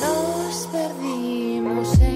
Nos perdimos en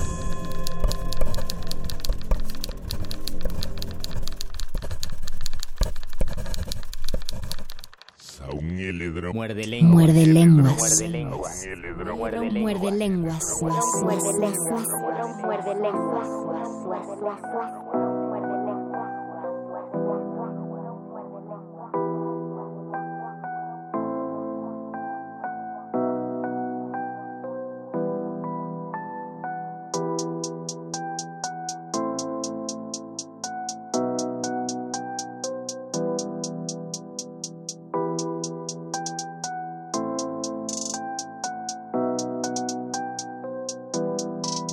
lenguas. Muerde lenguas.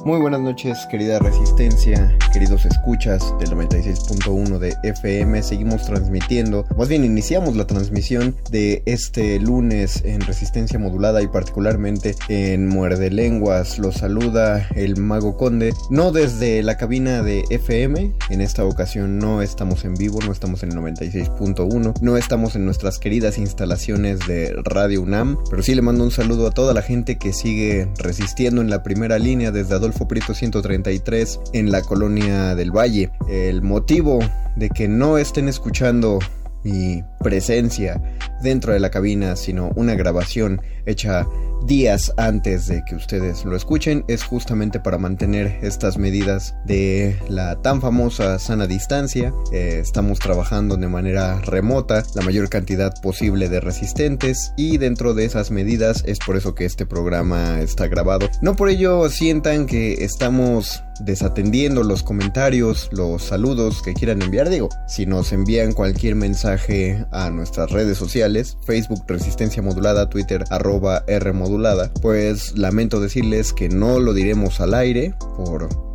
Muy buenas noches, querida Resistencia, queridos escuchas del 96.1 de FM. Seguimos transmitiendo, más bien iniciamos la transmisión de este lunes en Resistencia Modulada y particularmente en Muerde Lenguas. Los saluda el Mago Conde, no desde la cabina de FM. En esta ocasión no estamos en vivo, no estamos en el 96.1, no estamos en nuestras queridas instalaciones de Radio UNAM, pero sí le mando un saludo a toda la gente que sigue resistiendo en la primera línea desde Adolfo Prieto 133 en la colonia del Valle. El motivo de que no estén escuchando mi presencia dentro de la cabina, sino una grabación hecha días antes de que ustedes lo escuchen es justamente para mantener estas medidas de la tan famosa sana distancia. Eh, estamos trabajando de manera remota la mayor cantidad posible de resistentes y dentro de esas medidas es por eso que este programa está grabado. No por ello sientan que estamos desatendiendo los comentarios, los saludos que quieran enviar. Digo, si nos envían cualquier mensaje a nuestras redes sociales, Facebook Resistencia Modulada, Twitter arroba R Modulada, pues lamento decirles que no lo diremos al aire por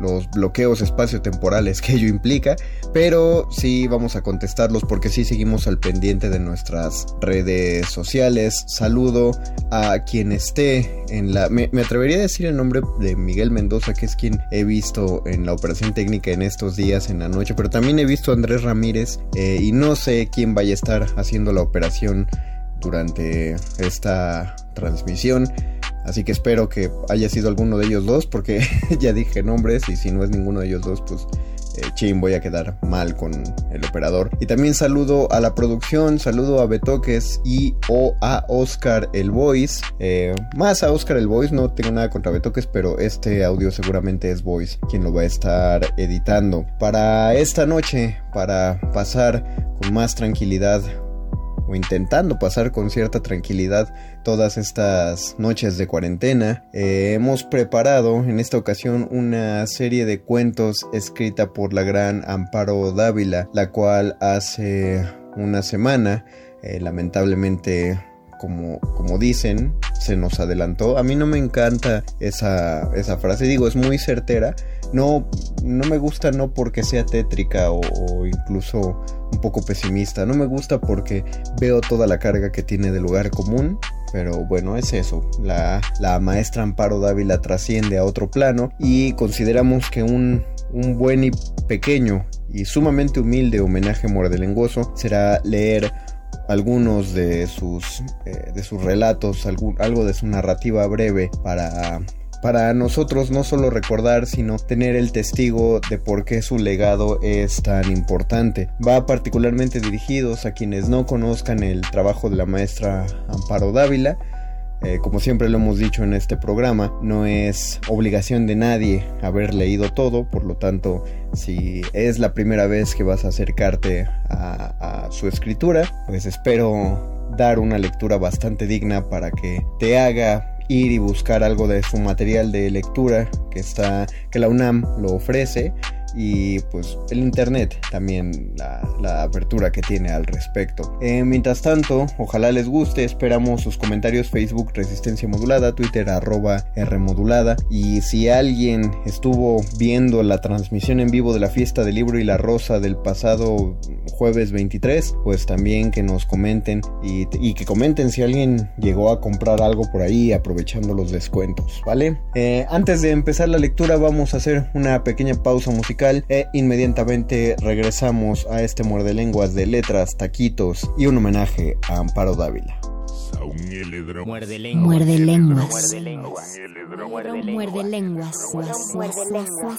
los bloqueos espaciotemporales que ello implica, pero sí vamos a contestarlos porque sí seguimos al pendiente de nuestras redes sociales. Saludo a quien esté en la... Me, atrevería a decir el nombre de Miguel Mendoza, que es quien he visto en la operación técnica en estos días, en la noche, pero también he visto a Andrés Ramírez eh, y no sé quién vaya a estar haciendo la operación durante esta transmisión. Así que espero que haya sido alguno de ellos dos, porque ya dije nombres y si no es ninguno de ellos dos, pues eh, chin, voy a quedar mal con el operador. Y también saludo a la producción, saludo a Betoques y o a Oscar el Voice. Eh, más a Oscar el Voice, no tengo nada contra Betoques, pero este audio seguramente es Voice quien lo va a estar editando. Para esta noche, para pasar con más tranquilidad o intentando pasar con cierta tranquilidad todas estas noches de cuarentena, eh, hemos preparado en esta ocasión una serie de cuentos escrita por la gran Amparo Dávila, la cual hace una semana, eh, lamentablemente como, como dicen, se nos adelantó. A mí no me encanta esa, esa frase, digo, es muy certera. No, no me gusta no porque sea tétrica o incluso un poco pesimista. No me gusta porque veo toda la carga que tiene de lugar común. Pero bueno, es eso. La, la maestra Amparo Dávila trasciende a otro plano y consideramos que un, un buen y pequeño y sumamente humilde homenaje mordelenguoso será leer algunos de sus, eh, de sus relatos, algo de su narrativa breve para para nosotros no solo recordar, sino tener el testigo de por qué su legado es tan importante. Va particularmente dirigidos a quienes no conozcan el trabajo de la maestra Amparo Dávila. Eh, como siempre lo hemos dicho en este programa, no es obligación de nadie haber leído todo, por lo tanto, si es la primera vez que vas a acercarte a su escritura, pues espero dar una lectura bastante digna para que te haga ir y buscar algo de su material de lectura que está que la UNAM lo ofrece y pues el internet también la, apertura que tiene al respecto. Eh, mientras tanto, ojalá les guste, esperamos sus comentarios Facebook Resistencia Modulada, Twitter arroba Rmodulada y si alguien estuvo viendo la transmisión en vivo de la fiesta del libro y la rosa del pasado jueves 23, pues también que nos comenten y, que comenten si alguien llegó a comprar algo por ahí aprovechando los descuentos, ¿vale? Eh, antes de empezar la lectura vamos a hacer una pequeña pausa musical e inmediatamente regresamos a este muerde lenguas de letras, taquitos y un homenaje a Amparo Dávila. Muerde lenguas. Muerde lenguas. Muerde lenguas. Muerde lenguas. Muerde lenguas.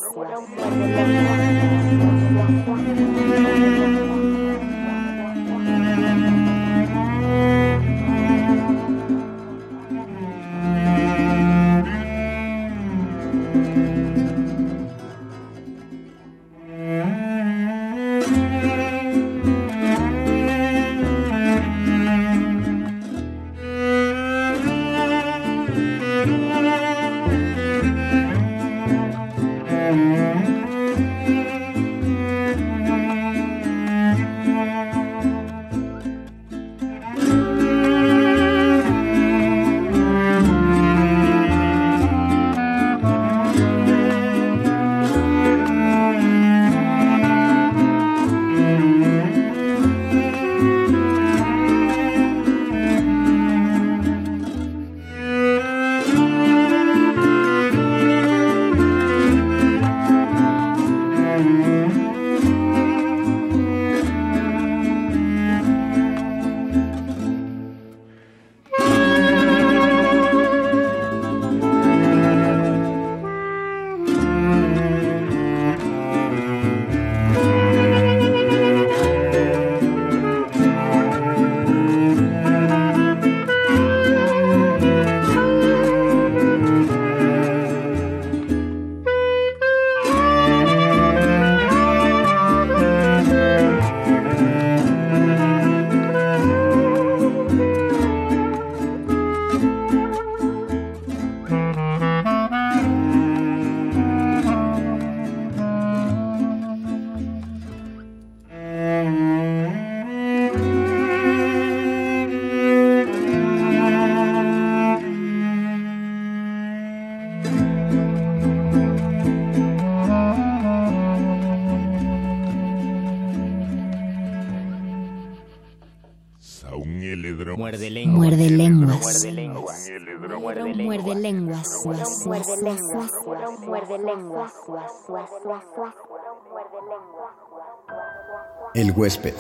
El huésped.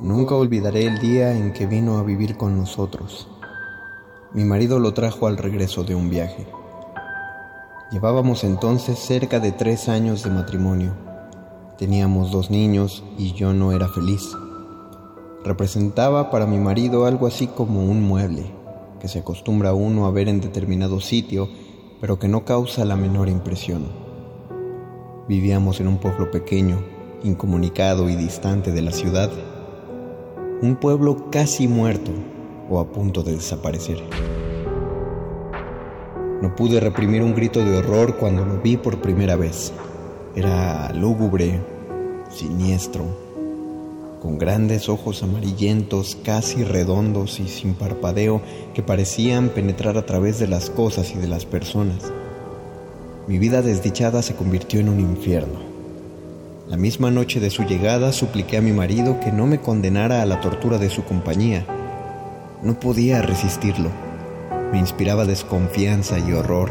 Nunca olvidaré el día en que vino a vivir con nosotros. Mi marido lo trajo al regreso de un viaje. Llevábamos entonces cerca de tres años de matrimonio. Teníamos dos niños y yo no era feliz. Representaba para mi marido algo así como un mueble, que se acostumbra uno a ver en determinado sitio, pero que no causa la menor impresión. Vivíamos en un pueblo pequeño, incomunicado y distante de la ciudad. Un pueblo casi muerto o a punto de desaparecer. No pude reprimir un grito de horror cuando lo vi por primera vez. Era lúgubre, siniestro, con grandes ojos amarillentos, casi redondos y sin parpadeo que parecían penetrar a través de las cosas y de las personas. Mi vida desdichada se convirtió en un infierno. La misma noche de su llegada supliqué a mi marido que no me condenara a la tortura de su compañía. No podía resistirlo. Me inspiraba desconfianza y horror.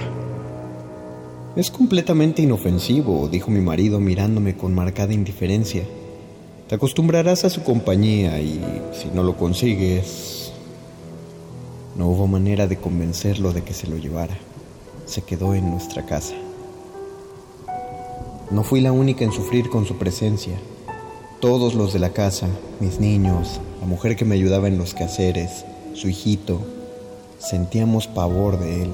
Es completamente inofensivo, dijo mi marido mirándome con marcada indiferencia. Te acostumbrarás a su compañía y si no lo consigues... No hubo manera de convencerlo de que se lo llevara. Se quedó en nuestra casa. No fui la única en sufrir con su presencia. Todos los de la casa, mis niños, la mujer que me ayudaba en los quehaceres, su hijito, sentíamos pavor de él.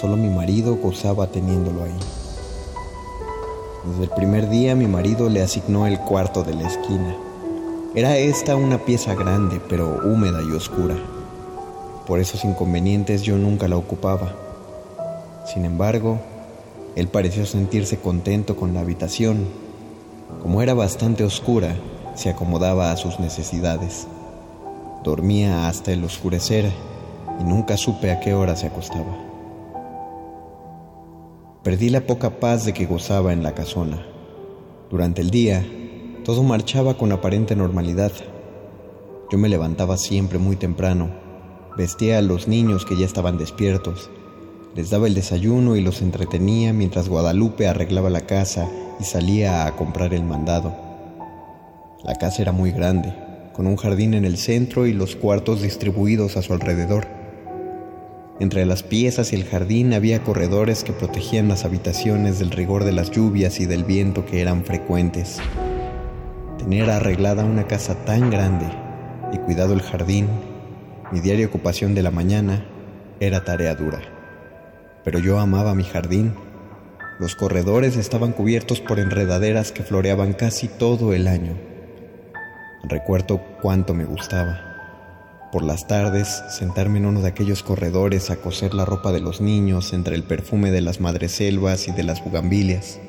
Solo mi marido gozaba teniéndolo ahí. Desde el primer día mi marido le asignó el cuarto de la esquina. Era esta una pieza grande, pero húmeda y oscura. Por esos inconvenientes yo nunca la ocupaba. Sin embargo, él pareció sentirse contento con la habitación. Como era bastante oscura, se acomodaba a sus necesidades. Dormía hasta el oscurecer y nunca supe a qué hora se acostaba. Perdí la poca paz de que gozaba en la casona. Durante el día, todo marchaba con aparente normalidad. Yo me levantaba siempre muy temprano, vestía a los niños que ya estaban despiertos, les daba el desayuno y los entretenía mientras Guadalupe arreglaba la casa y salía a comprar el mandado. La casa era muy grande, con un jardín en el centro y los cuartos distribuidos a su alrededor. Entre las piezas y el jardín había corredores que protegían las habitaciones del rigor de las lluvias y del viento que eran frecuentes. Tener arreglada una casa tan grande y cuidado el jardín, mi diaria ocupación de la mañana, era tarea dura. Pero yo amaba mi jardín. Los corredores estaban cubiertos por enredaderas que floreaban casi todo el año. Recuerdo cuánto me gustaba. Por las tardes, sentarme en uno de aquellos corredores a coser la ropa de los niños entre el perfume de las madreselvas y de las bugambilias.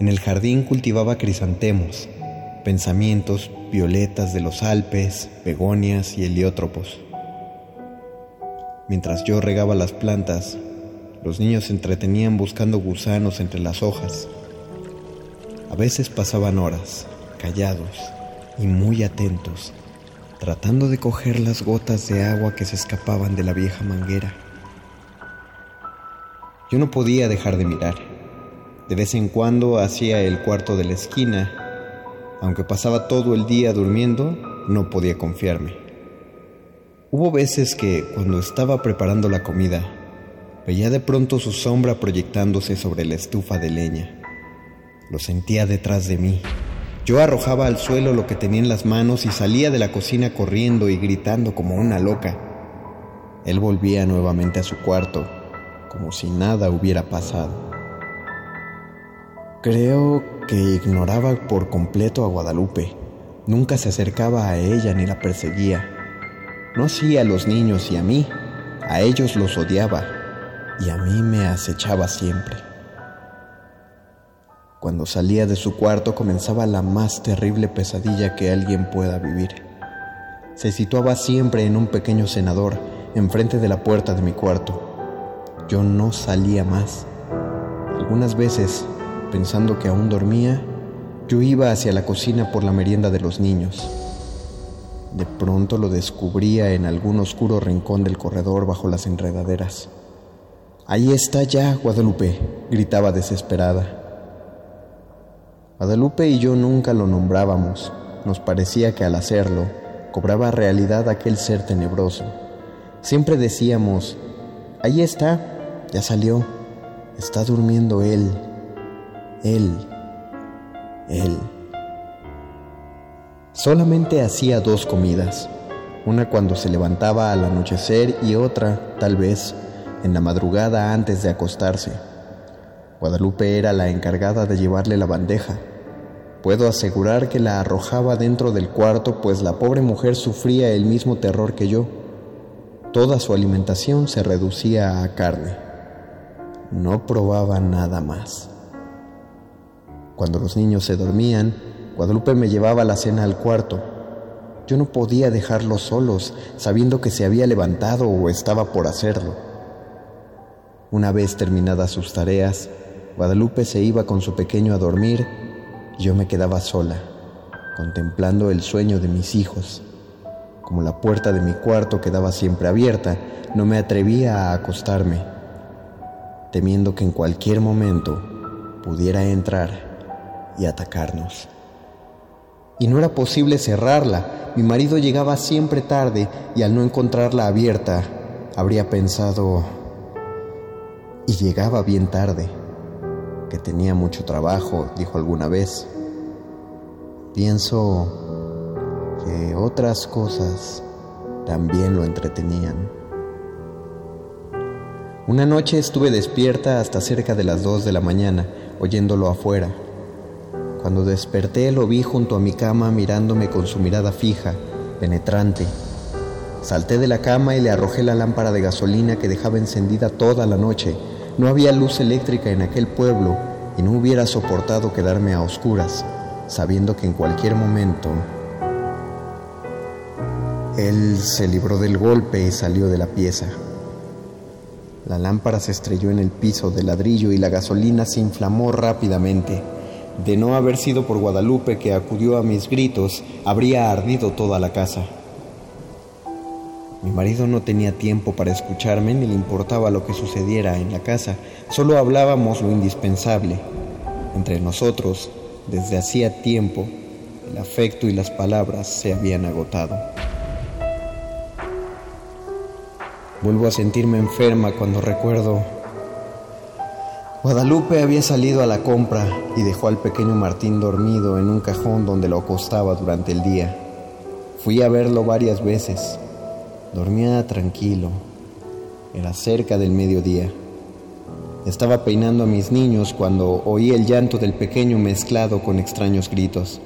En el jardín cultivaba crisantemos, pensamientos, violetas de los Alpes, begonias y heliótropos. Mientras yo regaba las plantas, los niños se entretenían buscando gusanos entre las hojas. A veces pasaban horas, callados y muy atentos, tratando de coger las gotas de agua que se escapaban de la vieja manguera. Yo no podía dejar de mirar. De vez en cuando hacía el cuarto de la esquina. Aunque pasaba todo el día durmiendo, no podía confiarme. Hubo veces que, cuando estaba preparando la comida, veía de pronto su sombra proyectándose sobre la estufa de leña. Lo sentía detrás de mí. Yo arrojaba al suelo lo que tenía en las manos y salía de la cocina corriendo y gritando como una loca. Él volvía nuevamente a su cuarto, como si nada hubiera pasado. Creo que ignoraba por completo a Guadalupe. Nunca se acercaba a ella ni la perseguía. No hacía a los niños y a mí. A ellos los odiaba y a mí me acechaba siempre. Cuando salía de su cuarto comenzaba la más terrible pesadilla que alguien pueda vivir. Se situaba siempre en un pequeño cenador, enfrente de la puerta de mi cuarto. Yo no salía más. Algunas veces, pensando que aún dormía, yo iba hacia la cocina por la merienda de los niños. De pronto lo descubría en algún oscuro rincón del corredor bajo las enredaderas. Ahí está ya, Guadalupe, gritaba desesperada. Guadalupe y yo nunca lo nombrábamos. Nos parecía que al hacerlo, cobraba realidad aquel ser tenebroso. Siempre decíamos, ahí está, ya salió, está durmiendo él, él, él. Solamente hacía dos comidas, una cuando se levantaba al anochecer y otra, tal vez, en la madrugada antes de acostarse. Guadalupe era la encargada de llevarle la bandeja. Puedo asegurar que la arrojaba dentro del cuarto, pues la pobre mujer sufría el mismo terror que yo. Toda su alimentación se reducía a carne. No probaba nada más. Cuando los niños se dormían, Guadalupe me llevaba la cena al cuarto. Yo no podía dejarlos solos, sabiendo que se había levantado o estaba por hacerlo. Una vez terminadas sus tareas, Guadalupe se iba con su pequeño a dormir y yo me quedaba sola, contemplando el sueño de mis hijos. Como la puerta de mi cuarto quedaba siempre abierta, no me atrevía a acostarme, temiendo que en cualquier momento pudiera entrar y atacarnos y no era posible cerrarla. Mi marido llegaba siempre tarde y al no encontrarla abierta, habría pensado, y llegaba bien tarde, que tenía mucho trabajo, dijo alguna vez. Pienso que otras cosas también lo entretenían. Una noche estuve despierta hasta cerca de las dos de la mañana, oyéndolo afuera. Cuando desperté lo vi junto a mi cama mirándome con su mirada fija, penetrante. Salté de la cama y le arrojé la lámpara de gasolina que dejaba encendida toda la noche. No había luz eléctrica en aquel pueblo y no hubiera soportado quedarme a oscuras, sabiendo que en cualquier momento él se libró del golpe y salió de la pieza. La lámpara se estrelló en el piso de ladrillo y la gasolina se inflamó rápidamente. De no haber sido por Guadalupe que acudió a mis gritos, habría ardido toda la casa. Mi marido no tenía tiempo para escucharme ni le importaba lo que sucediera en la casa, solo hablábamos lo indispensable. Entre nosotros, desde hacía tiempo, el afecto y las palabras se habían agotado. Vuelvo a sentirme enferma cuando recuerdo Guadalupe había salido a la compra y dejó al pequeño Martín dormido en un cajón donde lo acostaba durante el día. Fui a verlo varias veces. Dormía tranquilo. Era cerca del mediodía. Estaba peinando a mis niños cuando oí el llanto del pequeño mezclado con extraños gritos.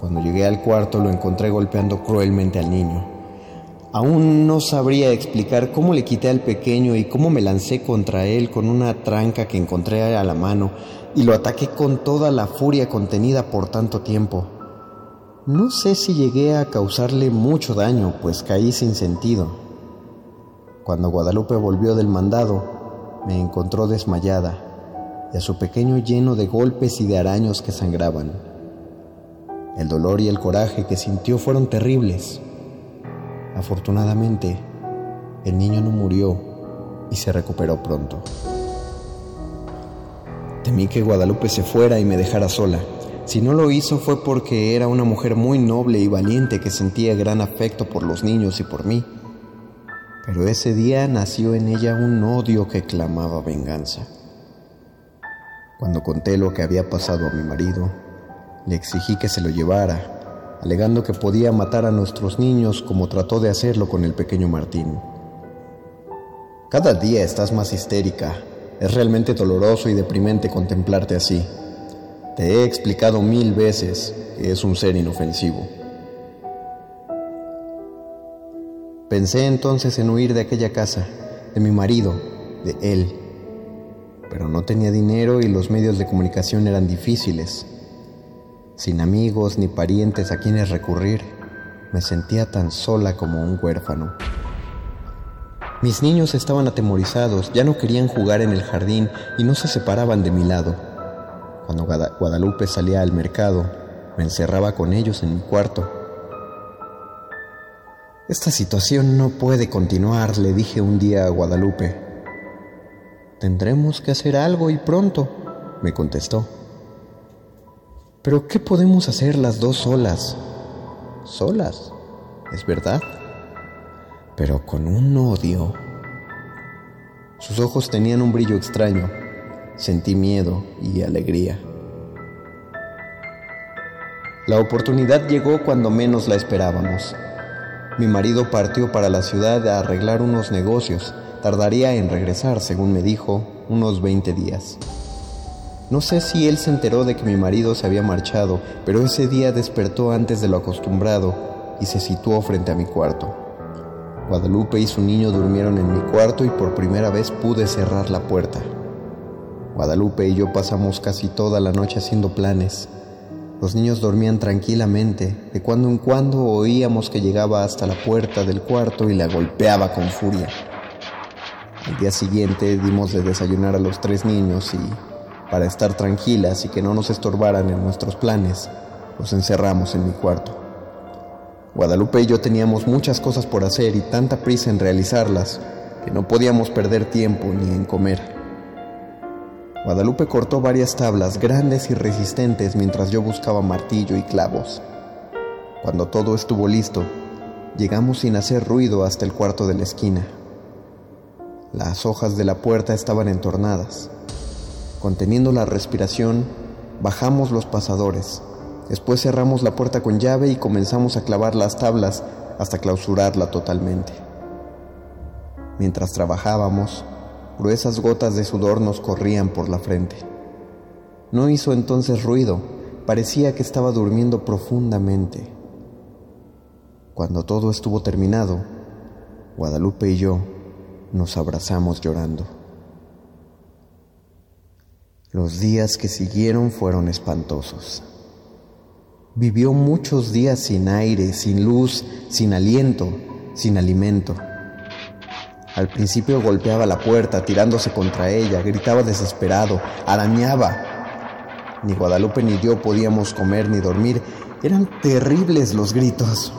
Cuando llegué al cuarto lo encontré golpeando cruelmente al niño. Aún no sabría explicar cómo le quité al pequeño y cómo me lancé contra él con una tranca que encontré a la mano y lo ataqué con toda la furia contenida por tanto tiempo. No sé si llegué a causarle mucho daño, pues caí sin sentido. Cuando Guadalupe volvió del mandado, me encontró desmayada y a su pequeño lleno de golpes y de araños que sangraban. El dolor y el coraje que sintió fueron terribles. Afortunadamente, el niño no murió y se recuperó pronto. Temí que Guadalupe se fuera y me dejara sola. Si no lo hizo fue porque era una mujer muy noble y valiente que sentía gran afecto por los niños y por mí. Pero ese día nació en ella un odio que clamaba venganza. Cuando conté lo que había pasado a mi marido, le exigí que se lo llevara alegando que podía matar a nuestros niños como trató de hacerlo con el pequeño Martín. Cada día estás más histérica. Es realmente doloroso y deprimente contemplarte así. Te he explicado mil veces que es un ser inofensivo. Pensé entonces en huir de aquella casa, de mi marido, de él. Pero no tenía dinero y los medios de comunicación eran difíciles sin amigos ni parientes a quienes recurrir, me sentía tan sola como un huérfano. Mis niños estaban atemorizados, ya no querían jugar en el jardín y no se separaban de mi lado. Cuando Guadalupe salía al mercado, me encerraba con ellos en mi cuarto. Esta situación no puede continuar, le dije un día a Guadalupe. Tendremos que hacer algo y pronto, me contestó. Pero ¿qué podemos hacer las dos solas? Solas, es verdad, pero con un odio. Sus ojos tenían un brillo extraño. Sentí miedo y alegría. La oportunidad llegó cuando menos la esperábamos. Mi marido partió para la ciudad a arreglar unos negocios. Tardaría en regresar, según me dijo, unos 20 días. No sé si él se enteró de que mi marido se había marchado, pero ese día despertó antes de lo acostumbrado y se situó frente a mi cuarto. Guadalupe y su niño durmieron en mi cuarto y por primera vez pude cerrar la puerta. Guadalupe y yo pasamos casi toda la noche haciendo planes. Los niños dormían tranquilamente, de cuando en cuando oíamos que llegaba hasta la puerta del cuarto y la golpeaba con furia. Al día siguiente dimos de desayunar a los tres niños y, para estar tranquilas y que no nos estorbaran en nuestros planes, los encerramos en mi cuarto. Guadalupe y yo teníamos muchas cosas por hacer y tanta prisa en realizarlas que no podíamos perder tiempo ni en comer. Guadalupe cortó varias tablas grandes y resistentes mientras yo buscaba martillo y clavos. Cuando todo estuvo listo, llegamos sin hacer ruido hasta el cuarto de la esquina. Las hojas de la puerta estaban entornadas. Conteniendo la respiración, bajamos los pasadores Después cerramos la puerta con llave y comenzamos a clavar las tablas hasta clausurarla totalmente. Mientras trabajábamos, gruesas gotas de sudor nos corrían por la frente. No hizo entonces ruido, parecía que estaba durmiendo profundamente. Cuando todo estuvo terminado, Guadalupe y yo nos abrazamos llorando. Los días que siguieron fueron espantosos. Vivió muchos días sin aire, sin luz, sin aliento, sin alimento. Al principio golpeaba la puerta, tirándose contra ella, gritaba desesperado, arañaba. Ni Guadalupe ni yo podíamos comer ni dormir. Eran terribles los gritos.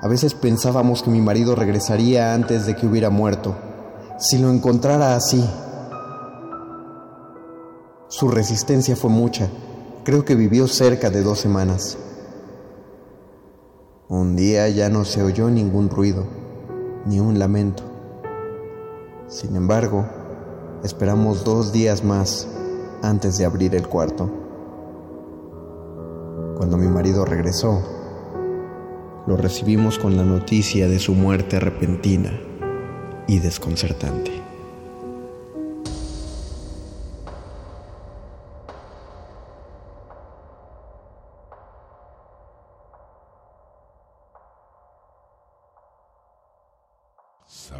A veces pensábamos que mi marido regresaría antes de que hubiera muerto. Si lo encontrara así. Su resistencia fue mucha Creo que vivió cerca de dos semanas. Un día ya no se oyó ningún ruido, ni un lamento. Sin embargo, esperamos dos días más antes de abrir el cuarto. Cuando mi marido regresó, lo recibimos con la noticia de su muerte repentina y desconcertante.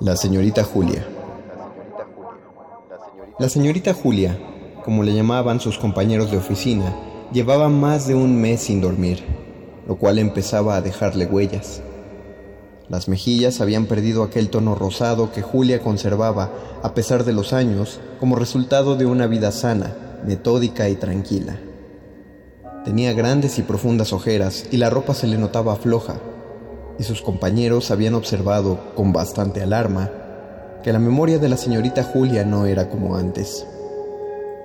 La señorita Julia. La señorita Julia, como le llamaban sus compañeros de oficina, llevaba más de un mes sin dormir, lo cual empezaba a dejarle huellas. Las mejillas habían perdido aquel tono rosado que Julia conservaba, a pesar de los años, como resultado de una vida sana, metódica y tranquila. Tenía grandes y profundas ojeras y la ropa se le notaba floja, y sus compañeros habían observado, con bastante alarma, que la memoria de la señorita Julia no era como antes.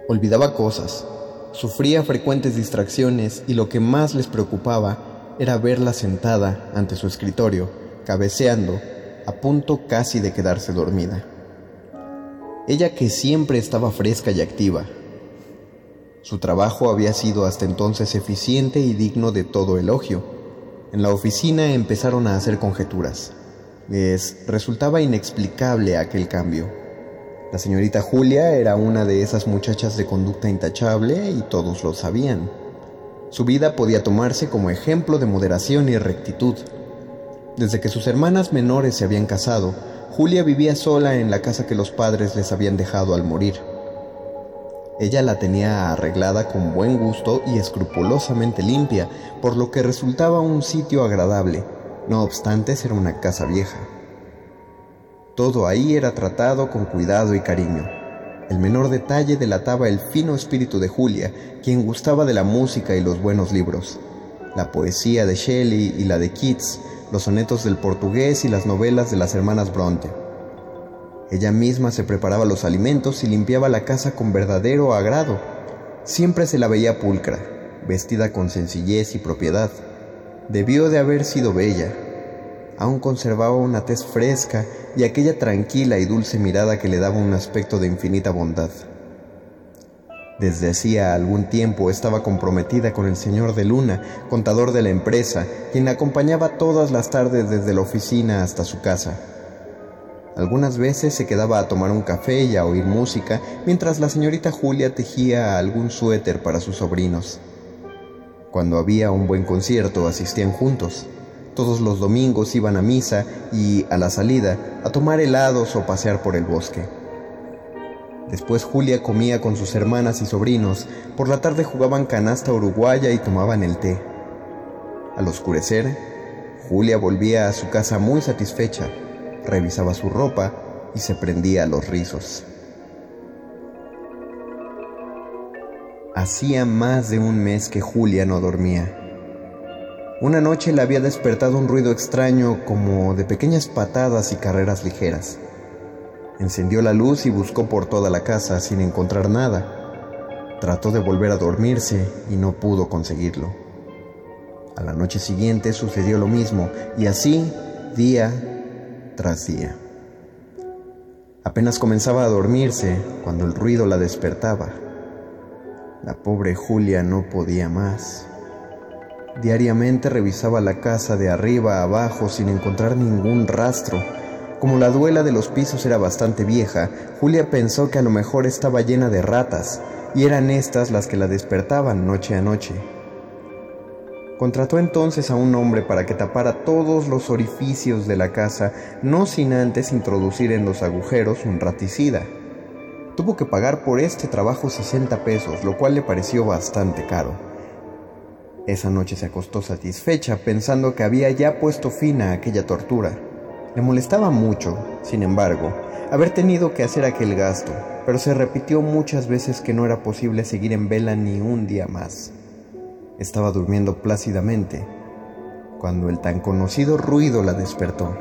Olvidaba cosas, sufría frecuentes distracciones y lo que más les preocupaba era verla sentada ante su escritorio, cabeceando, a punto casi de quedarse dormida. Ella que siempre estaba fresca y activa. Su trabajo había sido hasta entonces eficiente y digno de todo elogio. En la oficina empezaron a hacer conjeturas. Les resultaba inexplicable aquel cambio. La señorita Julia era una de esas muchachas de conducta intachable y todos lo sabían. Su vida podía tomarse como ejemplo de moderación y rectitud. Desde que sus hermanas menores se habían casado, Julia vivía sola en la casa que los padres les habían dejado al morir. Ella la tenía arreglada con buen gusto y escrupulosamente limpia, por lo que resultaba un sitio agradable, no obstante ser una casa vieja. Todo ahí era tratado con cuidado y cariño. El menor detalle delataba el fino espíritu de Julia, quien gustaba de la música y los buenos libros. La poesía de Shelley y la de Keats, los sonetos del portugués y las novelas de las hermanas Bronte. Ella misma se preparaba los alimentos y limpiaba la casa con verdadero agrado. Siempre se la veía pulcra, vestida con sencillez y propiedad. Debió de haber sido bella. Aún conservaba una tez fresca y aquella tranquila y dulce mirada que le daba un aspecto de infinita bondad. Desde hacía algún tiempo estaba comprometida con el señor de Luna, contador de la empresa, quien la acompañaba todas las tardes desde la oficina hasta su casa. Algunas veces se quedaba a tomar un café y a oír música, mientras la señorita Julia tejía algún suéter para sus sobrinos. Cuando había un buen concierto asistían juntos. Todos los domingos iban a misa y, a la salida, a tomar helados o pasear por el bosque. Después Julia comía con sus hermanas y sobrinos, por la tarde jugaban canasta uruguaya y tomaban el té. Al oscurecer, Julia volvía a su casa muy satisfecha, revisaba su ropa y se prendía los rizos. Hacía más de un mes que Julia no dormía. Una noche le había despertado un ruido extraño como de pequeñas patadas y carreras ligeras. Encendió la luz y buscó por toda la casa sin encontrar nada. Trató de volver a dormirse y no pudo conseguirlo. A la noche siguiente sucedió lo mismo y así día tras día. Apenas comenzaba a dormirse cuando el ruido la despertaba. La pobre Julia no podía más. Diariamente revisaba la casa de arriba a abajo sin encontrar ningún rastro. Como la duela de los pisos era bastante vieja, Julia pensó que a lo mejor estaba llena de ratas, y eran estas las que la despertaban noche a noche. Contrató entonces a un hombre para que tapara todos los orificios de la casa, no sin antes introducir en los agujeros un raticida. Tuvo que pagar por este trabajo 60 pesos, lo cual le pareció bastante caro. Esa noche se acostó satisfecha pensando que había ya puesto fin a aquella tortura. Le molestaba mucho, sin embargo, haber tenido que hacer aquel gasto, pero se repitió muchas veces que no era posible seguir en vela ni un día más. Estaba durmiendo plácidamente cuando el tan conocido ruido la despertó.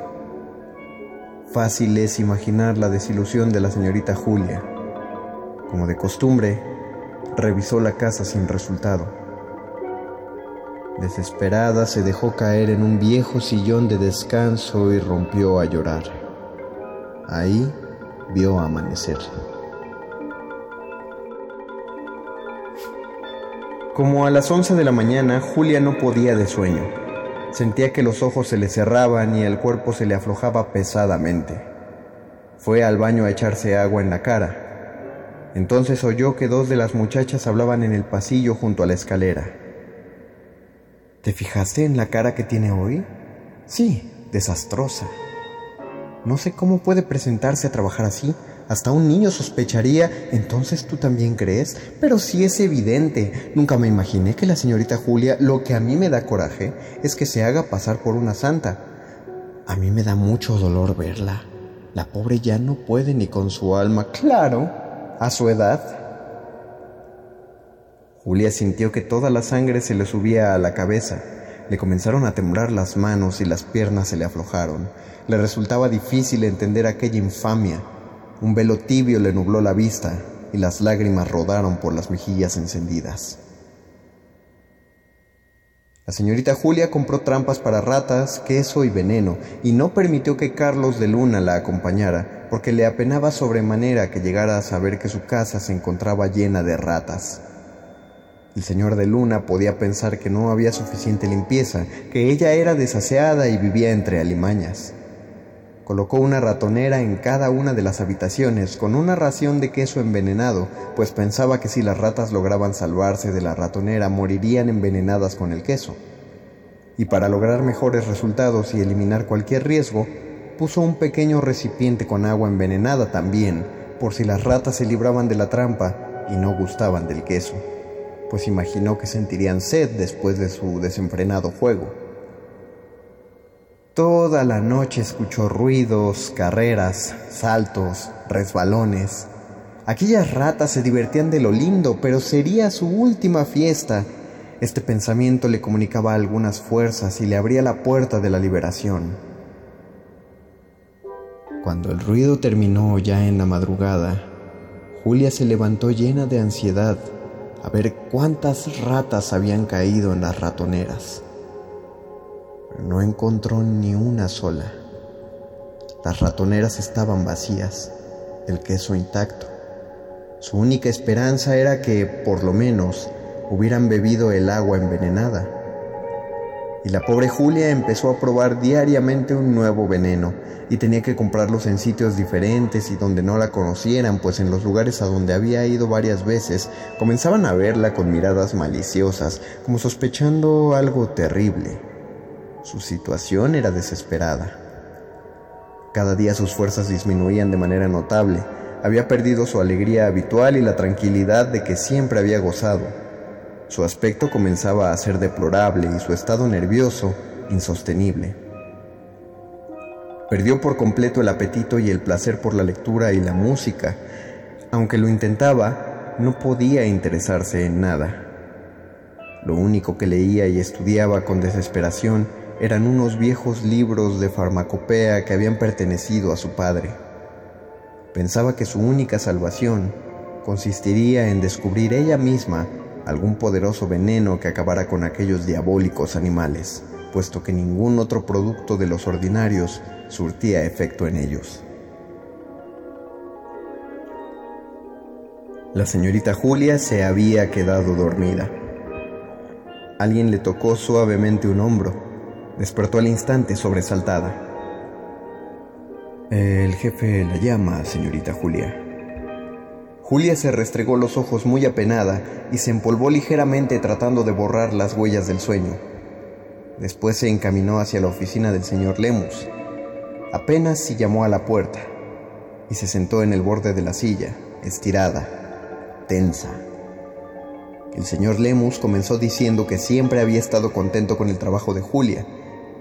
Fácil es imaginar la desilusión de la señorita Julia. Como de costumbre, revisó la casa sin resultado. Desesperada se dejó caer en un viejo sillón de descanso y rompió a llorar. Ahí vio amanecer. Como a las 11 de la mañana, Julia no podía de sueño. Sentía que los ojos se le cerraban y el cuerpo se le aflojaba pesadamente. Fue al baño a echarse agua en la cara. Entonces oyó que dos de las muchachas hablaban en el pasillo junto a la escalera. ¿Te fijaste en la cara que tiene hoy? Sí, desastrosa. No sé cómo puede presentarse a trabajar así. Hasta un niño sospecharía, entonces tú también crees, pero sí es evidente. Nunca me imaginé que la señorita Julia, lo que a mí me da coraje, es que se haga pasar por una santa. A mí me da mucho dolor verla. La pobre ya no puede ni con su alma. Claro, a su edad. Julia sintió que toda la sangre se le subía a la cabeza. Le comenzaron a temblar las manos y las piernas se le aflojaron. Le resultaba difícil entender aquella infamia. Un velo tibio le nubló la vista y las lágrimas rodaron por las mejillas encendidas. La señorita Julia compró trampas para ratas, queso y veneno, y no permitió que Carlos de Luna la acompañara, porque le apenaba sobremanera que llegara a saber que su casa se encontraba llena de ratas. El señor de Luna podía pensar que no había suficiente limpieza, que ella era desaseada y vivía entre alimañas. Colocó una ratonera en cada una de las habitaciones con una ración de queso envenenado, pues pensaba que si las ratas lograban salvarse de la ratonera morirían envenenadas con el queso. Y para lograr mejores resultados y eliminar cualquier riesgo, puso un pequeño recipiente con agua envenenada también, por si las ratas se libraban de la trampa y no gustaban del queso, pues imaginó que sentirían sed después de su desenfrenado juego. Toda la noche escuchó ruidos, carreras, saltos, resbalones. Aquellas ratas se divertían de lo lindo, pero sería su última fiesta. Este pensamiento le comunicaba algunas fuerzas y le abría la puerta de la liberación. Cuando el ruido terminó ya en la madrugada, Julia se levantó llena de ansiedad a ver cuántas ratas habían caído en las ratoneras no encontró ni una sola. Las ratoneras estaban vacías, el queso intacto. Su única esperanza era que, por lo menos, hubieran bebido el agua envenenada. Y la pobre Julia empezó a probar diariamente un nuevo veneno y tenía que comprarlos en sitios diferentes y donde no la conocieran, pues en los lugares a donde había ido varias veces comenzaban a verla con miradas maliciosas, como sospechando algo terrible. Su situación era desesperada. Cada día sus fuerzas disminuían de manera notable. Había perdido su alegría habitual y la tranquilidad de que siempre había gozado. Su aspecto comenzaba a ser deplorable y su estado nervioso insostenible. Perdió por completo el apetito y el placer por la lectura y la música. Aunque lo intentaba, no podía interesarse en nada. Lo único que leía y estudiaba con desesperación eran unos viejos libros de farmacopea que habían pertenecido a su padre. Pensaba que su única salvación consistiría en descubrir ella misma algún poderoso veneno que acabara con aquellos diabólicos animales, puesto que ningún otro producto de los ordinarios surtía efecto en ellos. La señorita Julia se había quedado dormida. Alguien le tocó suavemente un hombro Despertó al instante sobresaltada. El jefe la llama, señorita Julia. Julia se restregó los ojos muy apenada y se empolvó ligeramente tratando de borrar las huellas del sueño. Después se encaminó hacia la oficina del señor Lemus. Apenas si llamó a la puerta y se sentó en el borde de la silla, estirada, tensa. El señor Lemus comenzó diciendo que siempre había estado contento con el trabajo de Julia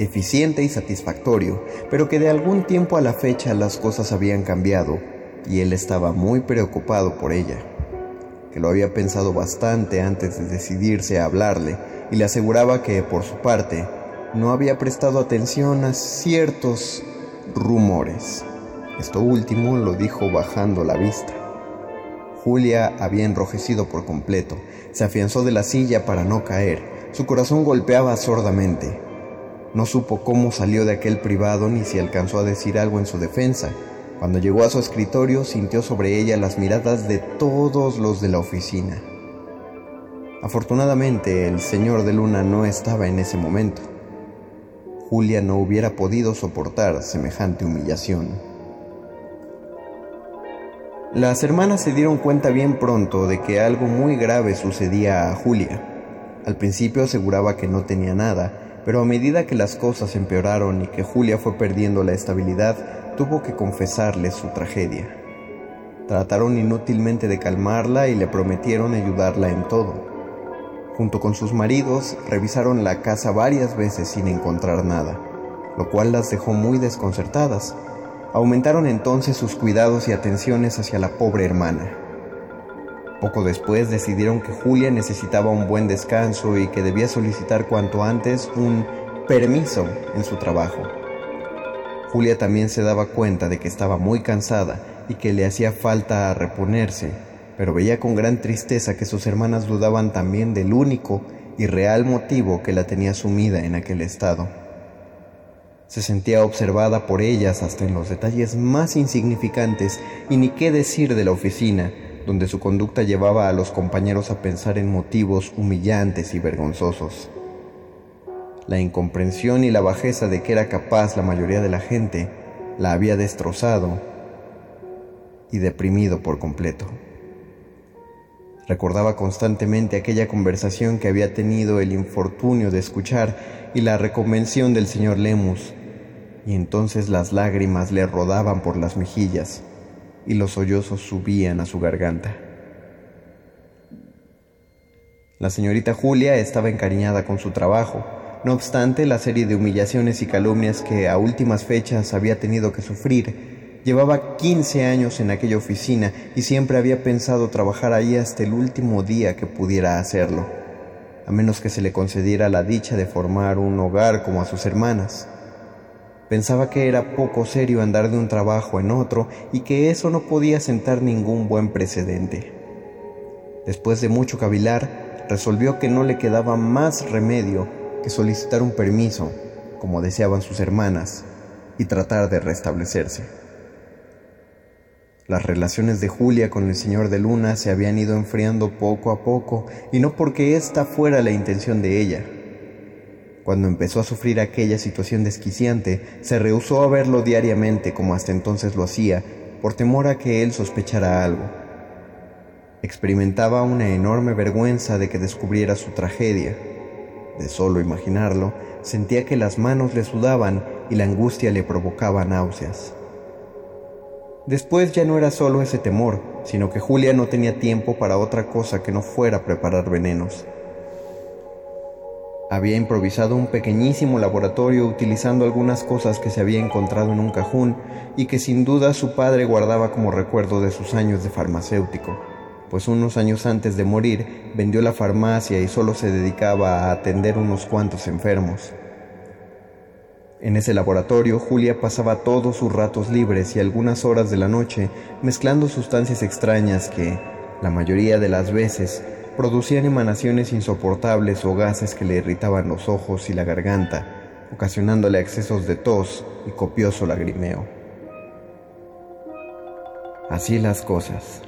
eficiente y satisfactorio, pero que de algún tiempo a la fecha las cosas habían cambiado y él estaba muy preocupado por ella, que lo había pensado bastante antes de decidirse a hablarle y le aseguraba que, por su parte, no había prestado atención a ciertos rumores. Esto último lo dijo bajando la vista. Julia había enrojecido por completo, se afianzó de la silla para no caer, su corazón golpeaba sordamente, no supo cómo salió de aquel privado ni si alcanzó a decir algo en su defensa. Cuando llegó a su escritorio sintió sobre ella las miradas de todos los de la oficina. Afortunadamente el señor de Luna no estaba en ese momento. Julia no hubiera podido soportar semejante humillación. Las hermanas se dieron cuenta bien pronto de que algo muy grave sucedía a Julia. Al principio aseguraba que no tenía nada, pero a medida que las cosas empeoraron y que Julia fue perdiendo la estabilidad, tuvo que confesarle su tragedia. Trataron inútilmente de calmarla y le prometieron ayudarla en todo. Junto con sus maridos, revisaron la casa varias veces sin encontrar nada, lo cual las dejó muy desconcertadas. Aumentaron entonces sus cuidados y atenciones hacia la pobre hermana. Poco después decidieron que Julia necesitaba un buen descanso y que debía solicitar cuanto antes un permiso en su trabajo. Julia también se daba cuenta de que estaba muy cansada y que le hacía falta reponerse, pero veía con gran tristeza que sus hermanas dudaban también del único y real motivo que la tenía sumida en aquel estado. Se sentía observada por ellas hasta en los detalles más insignificantes y ni qué decir de la oficina, donde su conducta llevaba a los compañeros a pensar en motivos humillantes y vergonzosos. La incomprensión y la bajeza de que era capaz la mayoría de la gente la había destrozado y deprimido por completo. Recordaba constantemente aquella conversación que había tenido el infortunio de escuchar y la reconvención del señor Lemus, y entonces las lágrimas le rodaban por las mejillas y los sollozos subían a su garganta. La señorita Julia estaba encariñada con su trabajo, no obstante la serie de humillaciones y calumnias que a últimas fechas había tenido que sufrir. Llevaba 15 años en aquella oficina y siempre había pensado trabajar ahí hasta el último día que pudiera hacerlo, a menos que se le concediera la dicha de formar un hogar como a sus hermanas. Pensaba que era poco serio andar de un trabajo en otro y que eso no podía sentar ningún buen precedente. Después de mucho cavilar, resolvió que no le quedaba más remedio que solicitar un permiso, como deseaban sus hermanas, y tratar de restablecerse. Las relaciones de Julia con el señor de Luna se habían ido enfriando poco a poco, y no porque esta fuera la intención de ella, cuando empezó a sufrir aquella situación desquiciante, se rehusó a verlo diariamente como hasta entonces lo hacía, por temor a que él sospechara algo. Experimentaba una enorme vergüenza de que descubriera su tragedia. De solo imaginarlo, sentía que las manos le sudaban y la angustia le provocaba náuseas. Después ya no era solo ese temor, sino que Julia no tenía tiempo para otra cosa que no fuera preparar venenos. Había improvisado un pequeñísimo laboratorio utilizando algunas cosas que se había encontrado en un cajón y que sin duda su padre guardaba como recuerdo de sus años de farmacéutico, pues unos años antes de morir vendió la farmacia y solo se dedicaba a atender unos cuantos enfermos. En ese laboratorio, Julia pasaba todos sus ratos libres y algunas horas de la noche mezclando sustancias extrañas que, la mayoría de las veces, producían emanaciones insoportables o gases que le irritaban los ojos y la garganta, ocasionándole excesos de tos y copioso lagrimeo. Así las cosas.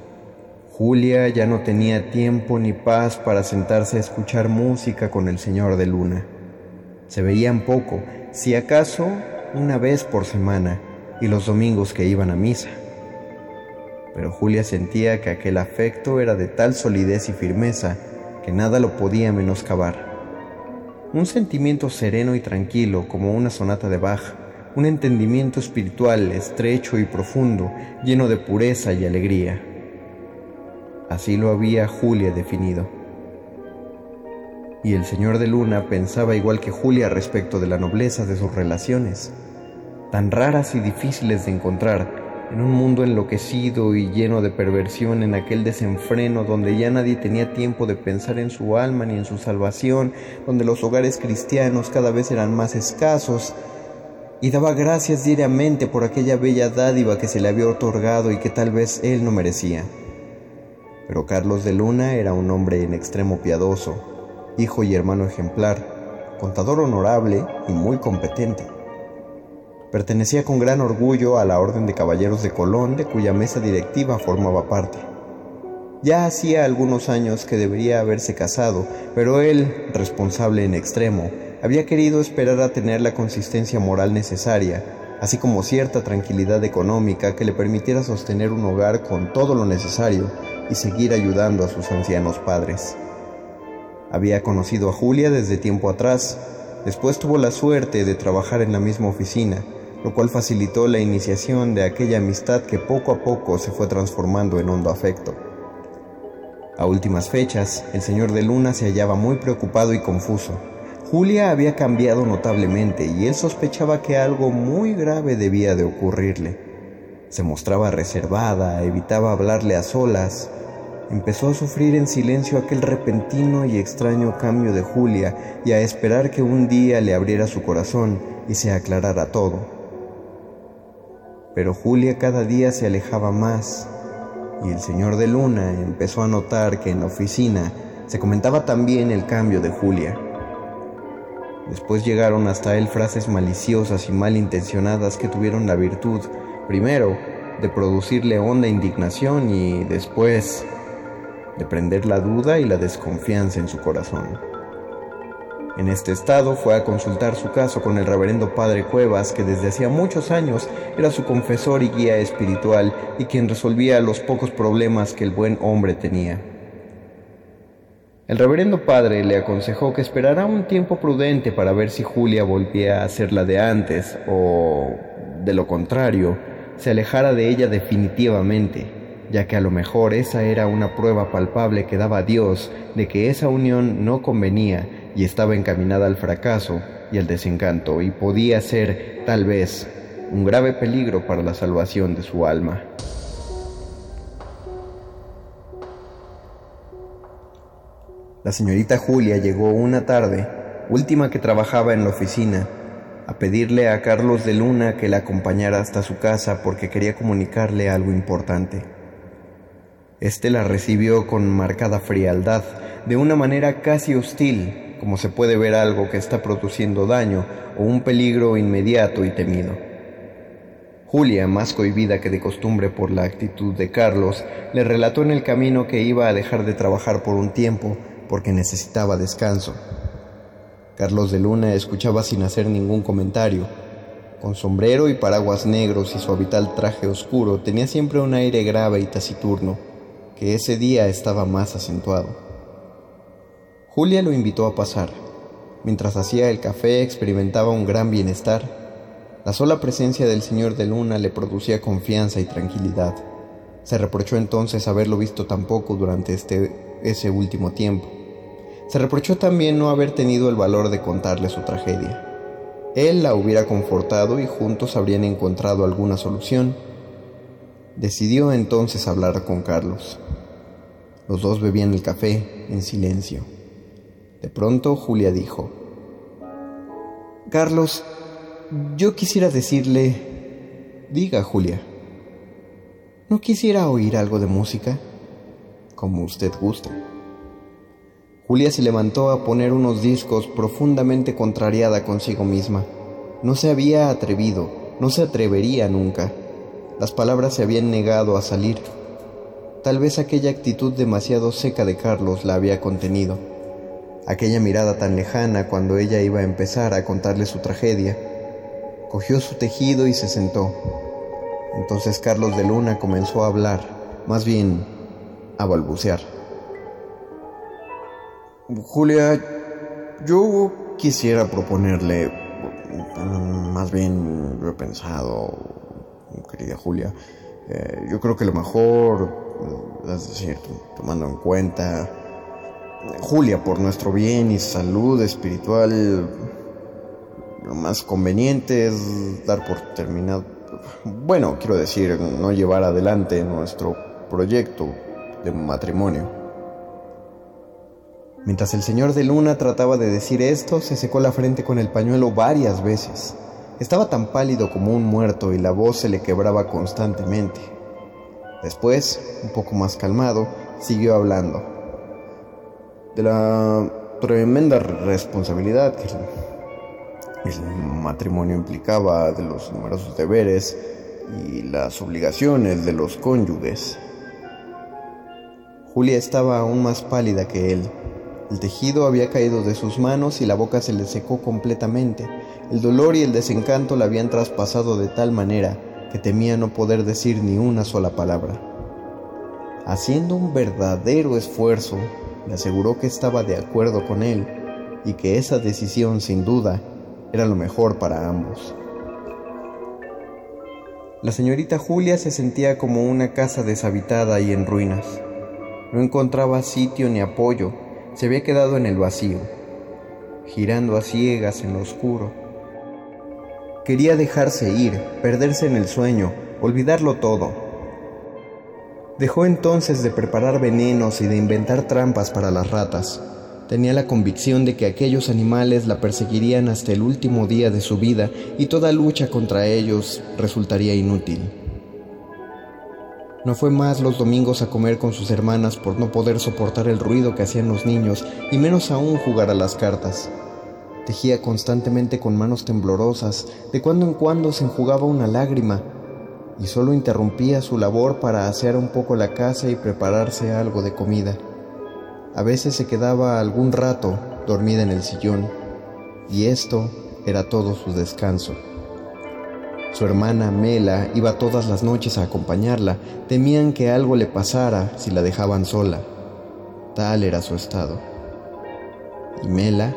Julia ya no tenía tiempo ni paz para sentarse a escuchar música con el señor de Luna. Se veían poco, si acaso una vez por semana, y los domingos que iban a misa pero Julia sentía que aquel afecto era de tal solidez y firmeza que nada lo podía menoscabar. Un sentimiento sereno y tranquilo como una sonata de Bach, un entendimiento espiritual estrecho y profundo, lleno de pureza y alegría. Así lo había Julia definido. Y el señor de Luna pensaba igual que Julia respecto de la nobleza de sus relaciones, tan raras y difíciles de encontrar, en un mundo enloquecido y lleno de perversión, en aquel desenfreno donde ya nadie tenía tiempo de pensar en su alma ni en su salvación, donde los hogares cristianos cada vez eran más escasos, y daba gracias diariamente por aquella bella dádiva que se le había otorgado y que tal vez él no merecía. Pero Carlos de Luna era un hombre en extremo piadoso, hijo y hermano ejemplar, contador honorable y muy competente. Pertenecía con gran orgullo a la Orden de Caballeros de Colón, de cuya mesa directiva formaba parte. Ya hacía algunos años que debería haberse casado, pero él, responsable en extremo, había querido esperar a tener la consistencia moral necesaria, así como cierta tranquilidad económica que le permitiera sostener un hogar con todo lo necesario y seguir ayudando a sus ancianos padres. Había conocido a Julia desde tiempo atrás, después tuvo la suerte de trabajar en la misma oficina, lo cual facilitó la iniciación de aquella amistad que poco a poco se fue transformando en hondo afecto. A últimas fechas, el señor de Luna se hallaba muy preocupado y confuso. Julia había cambiado notablemente y él sospechaba que algo muy grave debía de ocurrirle. Se mostraba reservada, evitaba hablarle a solas. Empezó a sufrir en silencio aquel repentino y extraño cambio de Julia y a esperar que un día le abriera su corazón y se aclarara todo. Pero Julia cada día se alejaba más y el señor de Luna empezó a notar que en la oficina se comentaba también el cambio de Julia. Después llegaron hasta él frases maliciosas y malintencionadas que tuvieron la virtud, primero, de producirle honda indignación y después de prender la duda y la desconfianza en su corazón. En este estado fue a consultar su caso con el reverendo padre Cuevas, que desde hacía muchos años era su confesor y guía espiritual y quien resolvía los pocos problemas que el buen hombre tenía. El reverendo padre le aconsejó que esperara un tiempo prudente para ver si Julia volvía a ser la de antes o, de lo contrario, se alejara de ella definitivamente, ya que a lo mejor esa era una prueba palpable que daba Dios de que esa unión no convenía y estaba encaminada al fracaso y al desencanto y podía ser, tal vez, un grave peligro para la salvación de su alma. La señorita Julia llegó una tarde, última que trabajaba en la oficina, a pedirle a Carlos de Luna que la acompañara hasta su casa porque quería comunicarle algo importante. Este la recibió con marcada frialdad, de una manera casi hostil, como se puede ver algo que está produciendo daño o un peligro inmediato y temido. Julia, más cohibida que de costumbre por la actitud de Carlos, le relató en el camino que iba a dejar de trabajar por un tiempo porque necesitaba descanso. Carlos de Luna escuchaba sin hacer ningún comentario. Con sombrero y paraguas negros y su habitual traje oscuro, tenía siempre un aire grave y taciturno, que ese día estaba más acentuado. Julia lo invitó a pasar. Mientras hacía el café experimentaba un gran bienestar. La sola presencia del señor de Luna le producía confianza y tranquilidad. Se reprochó entonces haberlo visto tan poco durante este, ese último tiempo. Se reprochó también no haber tenido el valor de contarle su tragedia. Él la hubiera confortado y juntos habrían encontrado alguna solución. Decidió entonces hablar con Carlos. Los dos bebían el café en silencio. De pronto Julia dijo, Carlos, yo quisiera decirle... Diga, Julia. ¿No quisiera oír algo de música? Como usted guste. Julia se levantó a poner unos discos profundamente contrariada consigo misma. No se había atrevido, no se atrevería nunca. Las palabras se habían negado a salir. Tal vez aquella actitud demasiado seca de Carlos la había contenido. Aquella mirada tan lejana cuando ella iba a empezar a contarle su tragedia. Cogió su tejido y se sentó. Entonces Carlos de Luna comenzó a hablar, más bien a balbucear. Julia, yo quisiera proponerle, más bien lo he pensado, querida Julia, eh, yo creo que lo mejor, es decir, tomando en cuenta, Julia, por nuestro bien y salud espiritual, lo más conveniente es dar por terminado, bueno, quiero decir, no llevar adelante nuestro proyecto de matrimonio. Mientras el señor de Luna trataba de decir esto, se secó la frente con el pañuelo varias veces. Estaba tan pálido como un muerto y la voz se le quebraba constantemente. Después, un poco más calmado, siguió hablando. De la tremenda responsabilidad que el matrimonio implicaba, de los numerosos deberes y las obligaciones de los cónyuges. Julia estaba aún más pálida que él El tejido había caído de sus manos y la boca se le secó completamente. El dolor y el desencanto la habían traspasado de tal manera que temía no poder decir ni una sola palabra. Haciendo un verdadero esfuerzo, le aseguró que estaba de acuerdo con él y que esa decisión, sin duda, era lo mejor para ambos. La señorita Julia se sentía como una casa deshabitada y en ruinas. No encontraba sitio ni apoyo, se había quedado en el vacío, girando a ciegas en lo oscuro. Quería dejarse ir, perderse en el sueño, olvidarlo todo. Dejó entonces de preparar venenos y de inventar trampas para las ratas. Tenía la convicción de que aquellos animales la perseguirían hasta el último día de su vida y toda lucha contra ellos resultaría inútil. No fue más los domingos a comer con sus hermanas por no poder soportar el ruido que hacían los niños y menos aún jugar a las cartas. Tejía constantemente con manos temblorosas, de cuando en cuando se enjugaba una lágrima y solo interrumpía su labor para hacer un poco la casa y prepararse algo de comida. A veces se quedaba algún rato dormida en el sillón y esto era todo su descanso. Su hermana Mela iba todas las noches a acompañarla. Temían que algo le pasara si la dejaban sola. Tal era su estado. Y Mela,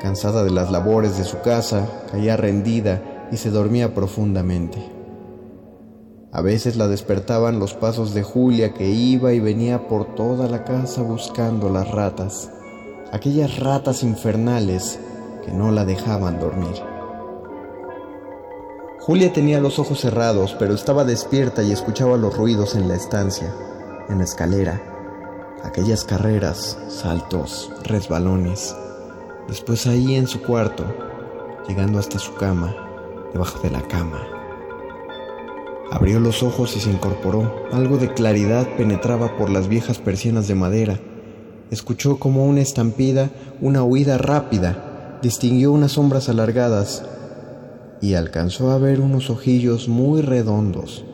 cansada de las labores de su casa, caía rendida y se dormía profundamente. A veces la despertaban los pasos de Julia que iba y venía por toda la casa buscando las ratas, aquellas ratas infernales que no la dejaban dormir. Julia tenía los ojos cerrados, pero estaba despierta y escuchaba los ruidos en la estancia, en la escalera, aquellas carreras, saltos, resbalones. Después ahí en su cuarto, llegando hasta su cama, debajo de la cama. Abrió los ojos y se incorporó. Algo de claridad penetraba por las viejas persianas de madera. Escuchó como una estampida, una huida rápida. Distinguió unas sombras alargadas, y alcanzó a ver unos ojillos muy redondos,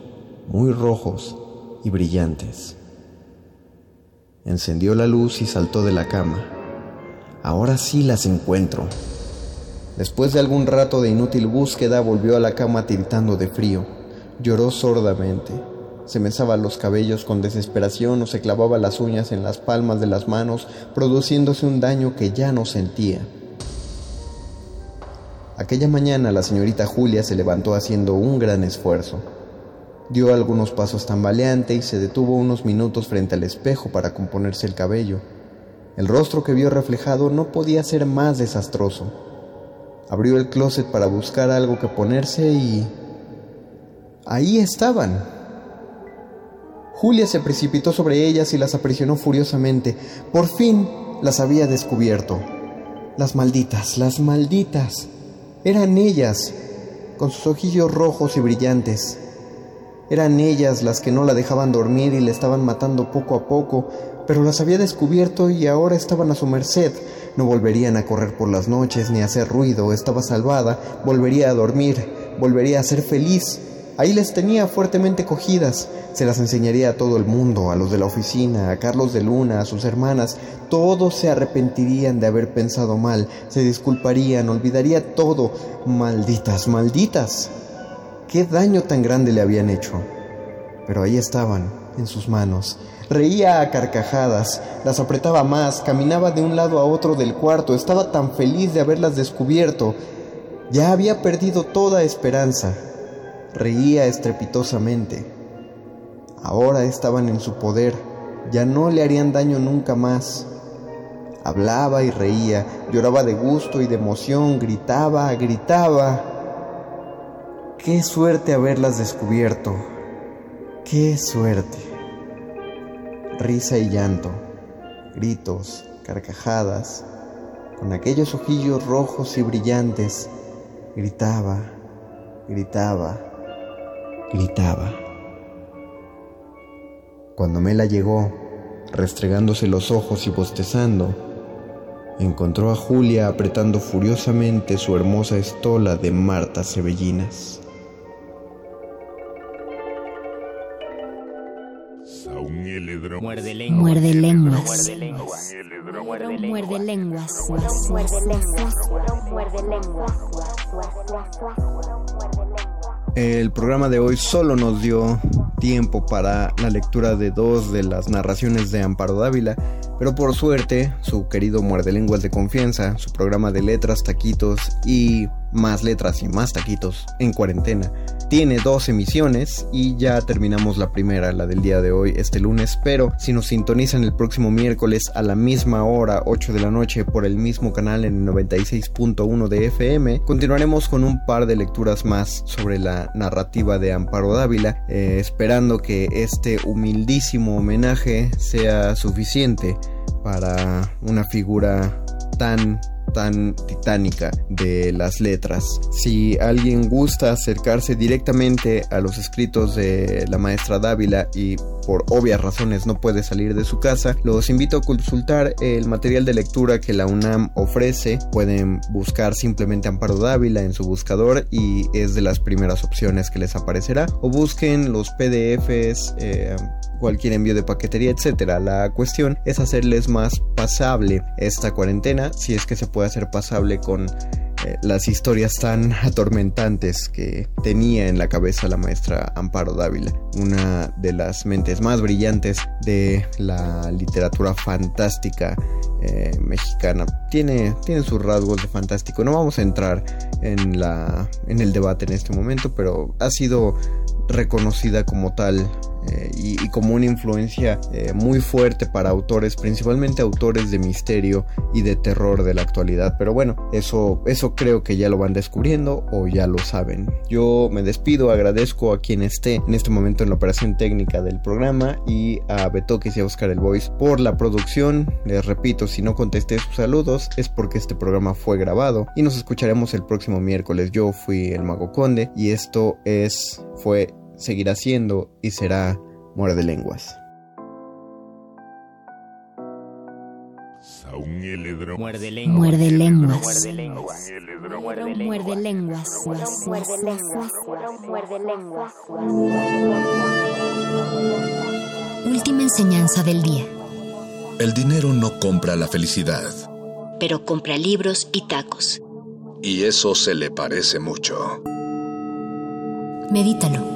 muy rojos y brillantes. Encendió la luz y saltó de la cama. Ahora sí las encuentro. Después de algún rato de inútil búsqueda volvió a la cama tiritando de frío. Lloró sordamente. Se mesaba los cabellos con desesperación o se clavaba las uñas en las palmas de las manos, produciéndose un daño que ya no sentía. Aquella mañana la señorita Julia se levantó haciendo un gran esfuerzo. Dio algunos pasos tambaleante y se detuvo unos minutos frente al espejo para componerse el cabello. El rostro que vio reflejado no podía ser más desastroso. Abrió el closet para buscar algo que ponerse y... Ahí estaban. Julia se precipitó sobre ellas y las aprisionó furiosamente. Por fin las había descubierto. Las malditas, las malditas. Eran ellas, con sus ojillos rojos y brillantes. Eran ellas las que no la dejaban dormir y le estaban matando poco a poco, pero las había descubierto y ahora estaban a su merced. No volverían a correr por las noches ni a hacer ruido, estaba salvada, volvería a dormir, volvería a ser feliz. Ahí les tenía fuertemente cogidas. Se las enseñaría a todo el mundo, a los de la oficina, a Carlos de Luna, a sus hermanas. Todos se arrepentirían de haber pensado mal, se disculparían, olvidaría todo. Malditas, malditas. ¿Qué daño tan grande le habían hecho? Pero ahí estaban, en sus manos. Reía a carcajadas, las apretaba más, caminaba de un lado a otro del cuarto, estaba tan feliz de haberlas descubierto. Ya había perdido toda esperanza. Reía estrepitosamente. Ahora estaban en su poder, ya no le harían daño nunca más. Hablaba y reía, lloraba de gusto y de emoción, gritaba, gritaba. Qué suerte haberlas descubierto, qué suerte. Risa y llanto, gritos, carcajadas, con aquellos ojillos rojos y brillantes, gritaba, gritaba gritaba. Cuando Mela llegó, restregándose los ojos y bostezando, encontró a Julia apretando furiosamente su hermosa estola de Marta Cebellinas. Muerde lenguas. Muerde lenguas. Muerde lenguas. Muerde lenguas. El programa de hoy solo nos dio tiempo para la lectura de dos de las narraciones de Amparo Dávila, pero por suerte, su querido Muerde Lenguas de Confianza, su programa de letras, taquitos y más letras y más taquitos en cuarentena, tiene dos emisiones y ya terminamos la primera, la del día de hoy, este lunes, pero si nos sintonizan el próximo miércoles a la misma hora, 8 de la noche, por el mismo canal en el 96.1 de FM, continuaremos con un par de lecturas más sobre la narrativa de Amparo Dávila, eh, esperando que este humildísimo homenaje sea suficiente para una figura tan tan titánica de las letras. Si alguien gusta acercarse directamente a los escritos de la maestra Dávila y por obvias razones no puede salir de su casa, los invito a consultar el material de lectura que la UNAM ofrece. Pueden buscar simplemente Amparo Dávila en su buscador y es de las primeras opciones que les aparecerá. O busquen los PDFs, eh, cualquier envío de paquetería, etcétera. La cuestión es hacerles más pasable esta cuarentena, si es que se puede hacer pasable con eh, las historias tan atormentantes que tenía en la cabeza la maestra Amparo Dávila, una de las mentes más brillantes de la literatura fantástica eh, mexicana. Tiene, tiene sus rasgos de fantástico. No vamos a entrar en, la, en el debate en este momento, pero ha sido reconocida como tal eh, y, como una influencia eh, muy fuerte para autores, principalmente autores de misterio y de terror de la actualidad. Pero bueno, eso, eso creo que ya lo van descubriendo o ya lo saben. Yo me despido, agradezco a quien esté en este momento en la operación técnica del programa y a Betoques y a Oscar el Voice por la producción. Les repito, si no contesté sus saludos es porque este programa fue grabado y nos escucharemos el próximo miércoles. Yo fui el Mago Conde y esto es, fue seguirá siendo y será Muerde Lenguas. Muerde lenguas. Muerde lenguas. Muerde lenguas. Muerde lenguas. Última enseñanza del día. El dinero no compra la felicidad. Pero compra libros y tacos. Y eso se le parece mucho. Medítalo.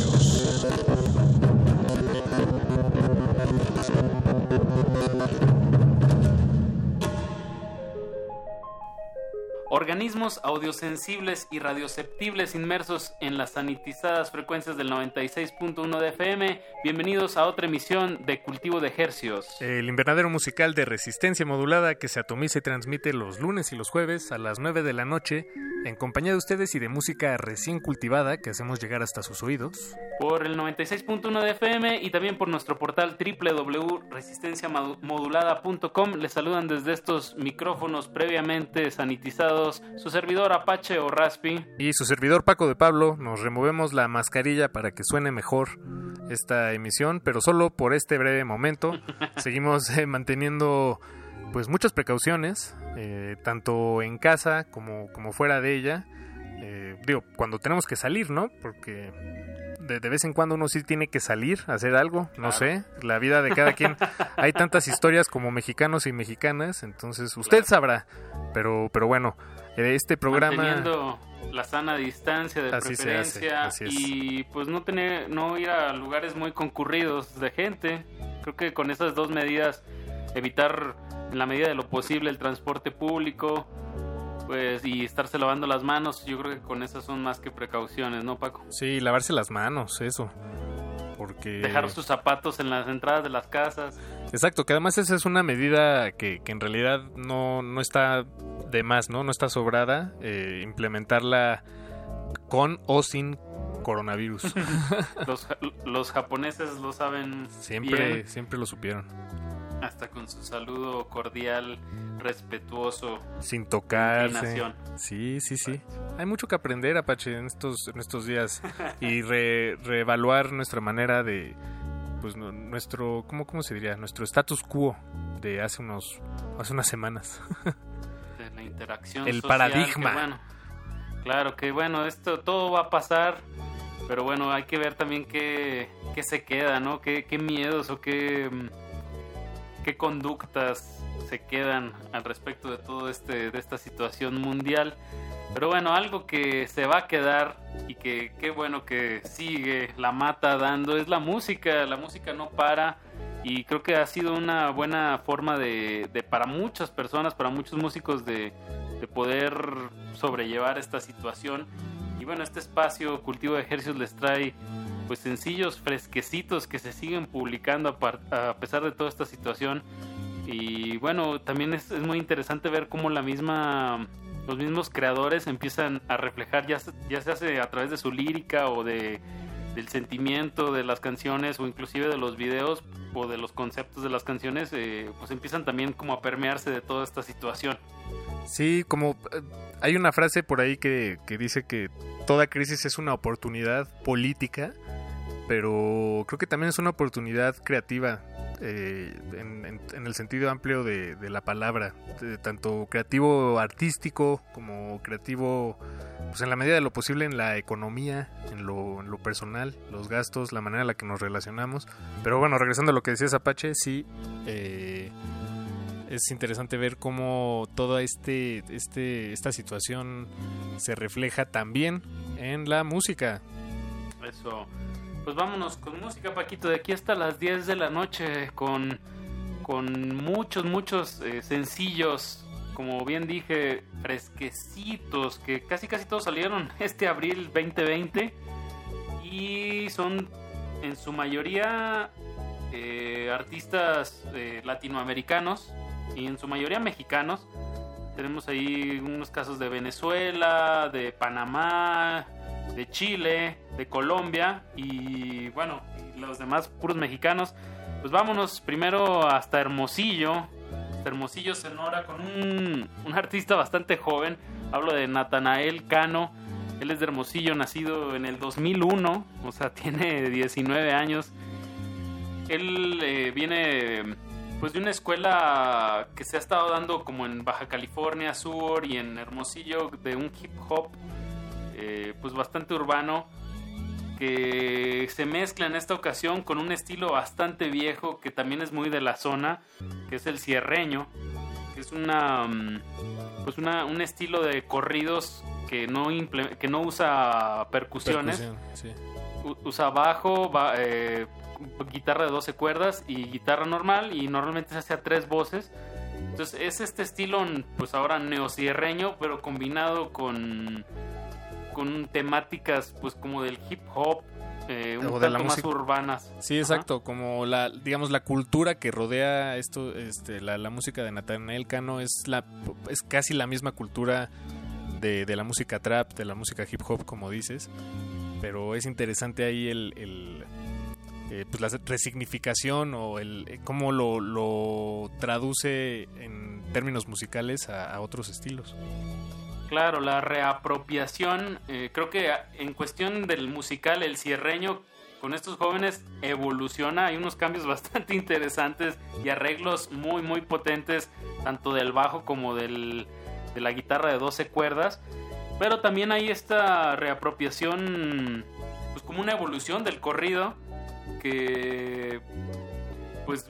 Organismos audiosensibles y radioceptibles inmersos en las sanitizadas frecuencias del 96.1 de FM. Bienvenidos a otra emisión de Cultivo de Hercios. El invernadero musical de resistencia modulada que se atomiza y transmite los lunes y los jueves a las 9 de la noche en compañía de ustedes y de música recién cultivada que hacemos llegar hasta sus oídos. Por el 96.1 de FM y también por nuestro portal www.resistenciamodulada.com. Les saludan desde estos micrófonos previamente sanitizados su servidor Apache o Raspi. Y su servidor Paco de Pablo, nos removemos la mascarilla para que suene mejor esta emisión, pero solo por este breve momento. Seguimos eh, manteniendo pues muchas precauciones, eh, tanto en casa como, como fuera de ella. Eh, digo, cuando tenemos que salir, ¿no? Porque de, de, vez en cuando uno sí tiene que salir a hacer algo, no sé, la vida de cada quien. Hay tantas historias como mexicanos y mexicanas, entonces usted claro. sabrá. Pero, pero bueno, este programa... Manteniendo la sana distancia de así preferencia hace, y pues no tener no ir a lugares muy concurridos de gente. Creo que con esas dos medidas evitar en la medida de lo posible el transporte público, pues y estarse lavando las manos, yo creo que con esas son más que precauciones, ¿no, Paco? Sí, lavarse las manos, eso. Porque... Dejar sus zapatos en las entradas de las casas. Exacto, que además esa es una medida que, que en realidad no, no está de más, ¿no? No está sobrada eh, implementarla con o sin coronavirus. Los, los japoneses lo saben siempre, bien, siempre lo supieron. Hasta con su saludo cordial, respetuoso. Sin tocarse. Sí, sí, sí. Hay mucho que aprender, Apache, en estos, en estos días. y re- reevaluar nuestra manera de. Pues nu- nuestro. ¿cómo, ¿Cómo se diría? Nuestro status quo de hace unos. Hace unas semanas. de la interacción El social, paradigma. que bueno, claro que bueno, esto todo va a pasar, pero bueno, hay que ver también qué, qué se queda, ¿no? Qué, qué miedos o qué, mm, qué conductas se quedan al respecto de todo este de esta situación mundial. Pero bueno, algo que se va a quedar y que qué bueno que sigue la mata dando es la música. La música no para y creo que ha sido una buena forma de, de para muchas personas, para muchos músicos de, de poder sobrellevar esta situación. Y bueno, este espacio Cultivo de Ejercicios les trae pues sencillos, fresquecitos que se siguen publicando a, par- a pesar de toda esta situación. Y bueno, también es, es muy interesante ver cómo la misma los mismos creadores empiezan a reflejar ya, ya se hace a través de su lírica o de del sentimiento de las canciones o inclusive de los videos o de los conceptos de las canciones eh, pues empiezan también como a permearse de toda esta situación Sí, como eh, hay una frase por ahí que, que dice que toda crisis es una oportunidad política, pero creo que también es una oportunidad creativa eh, en, en- en el sentido amplio de, de la palabra, de tanto creativo artístico como creativo, pues en la medida de lo posible en la economía, en lo, en lo personal, los gastos, la manera en la que nos relacionamos. Pero bueno, regresando a lo que decías Apache, sí. eh, es interesante ver cómo toda este, este, esta situación se refleja también en la música. Eso. Pues vámonos con música, Paquito. De aquí hasta las 10 de la noche con, con muchos, muchos eh, sencillos. Como bien dije, fresquecitos. Que casi, casi todos salieron este abril 2020. Y son en su mayoría eh, artistas eh, latinoamericanos. Y en su mayoría mexicanos. Tenemos ahí unos casos de Venezuela, de Panamá, de Chile, de Colombia y bueno, los demás puros mexicanos. Pues vámonos primero hasta Hermosillo. Hasta Hermosillo, Sonora, con un, un artista bastante joven. Hablo de Natanael Cano. Él es de Hermosillo, nacido en el 2001, o sea, tiene 19 años. Él eh, viene pues de una escuela que se ha estado dando como en Baja California Sur y en Hermosillo de un hip hop eh, pues bastante urbano que se mezcla en esta ocasión con un estilo bastante viejo que también es muy de la zona que es el cierreño que es una mm, pues una, un estilo de corridos que no que no usa percusiones Percusión, sí. u- usa bajo, ba- eh, guitarra de 12 cuerdas y guitarra normal y normalmente se hace a tres voces. Entonces es este estilo pues ahora neocierreño pero combinado con con temáticas pues como del hip hop eh, un O de la más música. urbanas. Sí, exacto, como la, digamos, la cultura que rodea esto, este, la, la música de Natanael Cano es la, es casi la misma cultura de, de la música trap, de la música hip hop, como dices, pero es interesante ahí el, el, eh, pues la resignificación o el eh, cómo lo, lo traduce en términos musicales a, otros estilos. Claro, la reapropiación, eh, creo que en cuestión del musical, el cierreño con estos jóvenes evoluciona, hay unos cambios bastante interesantes y arreglos muy muy potentes, tanto del bajo como del, de la guitarra de 12 cuerdas, pero también hay esta reapropiación, pues como una evolución del corrido, que pues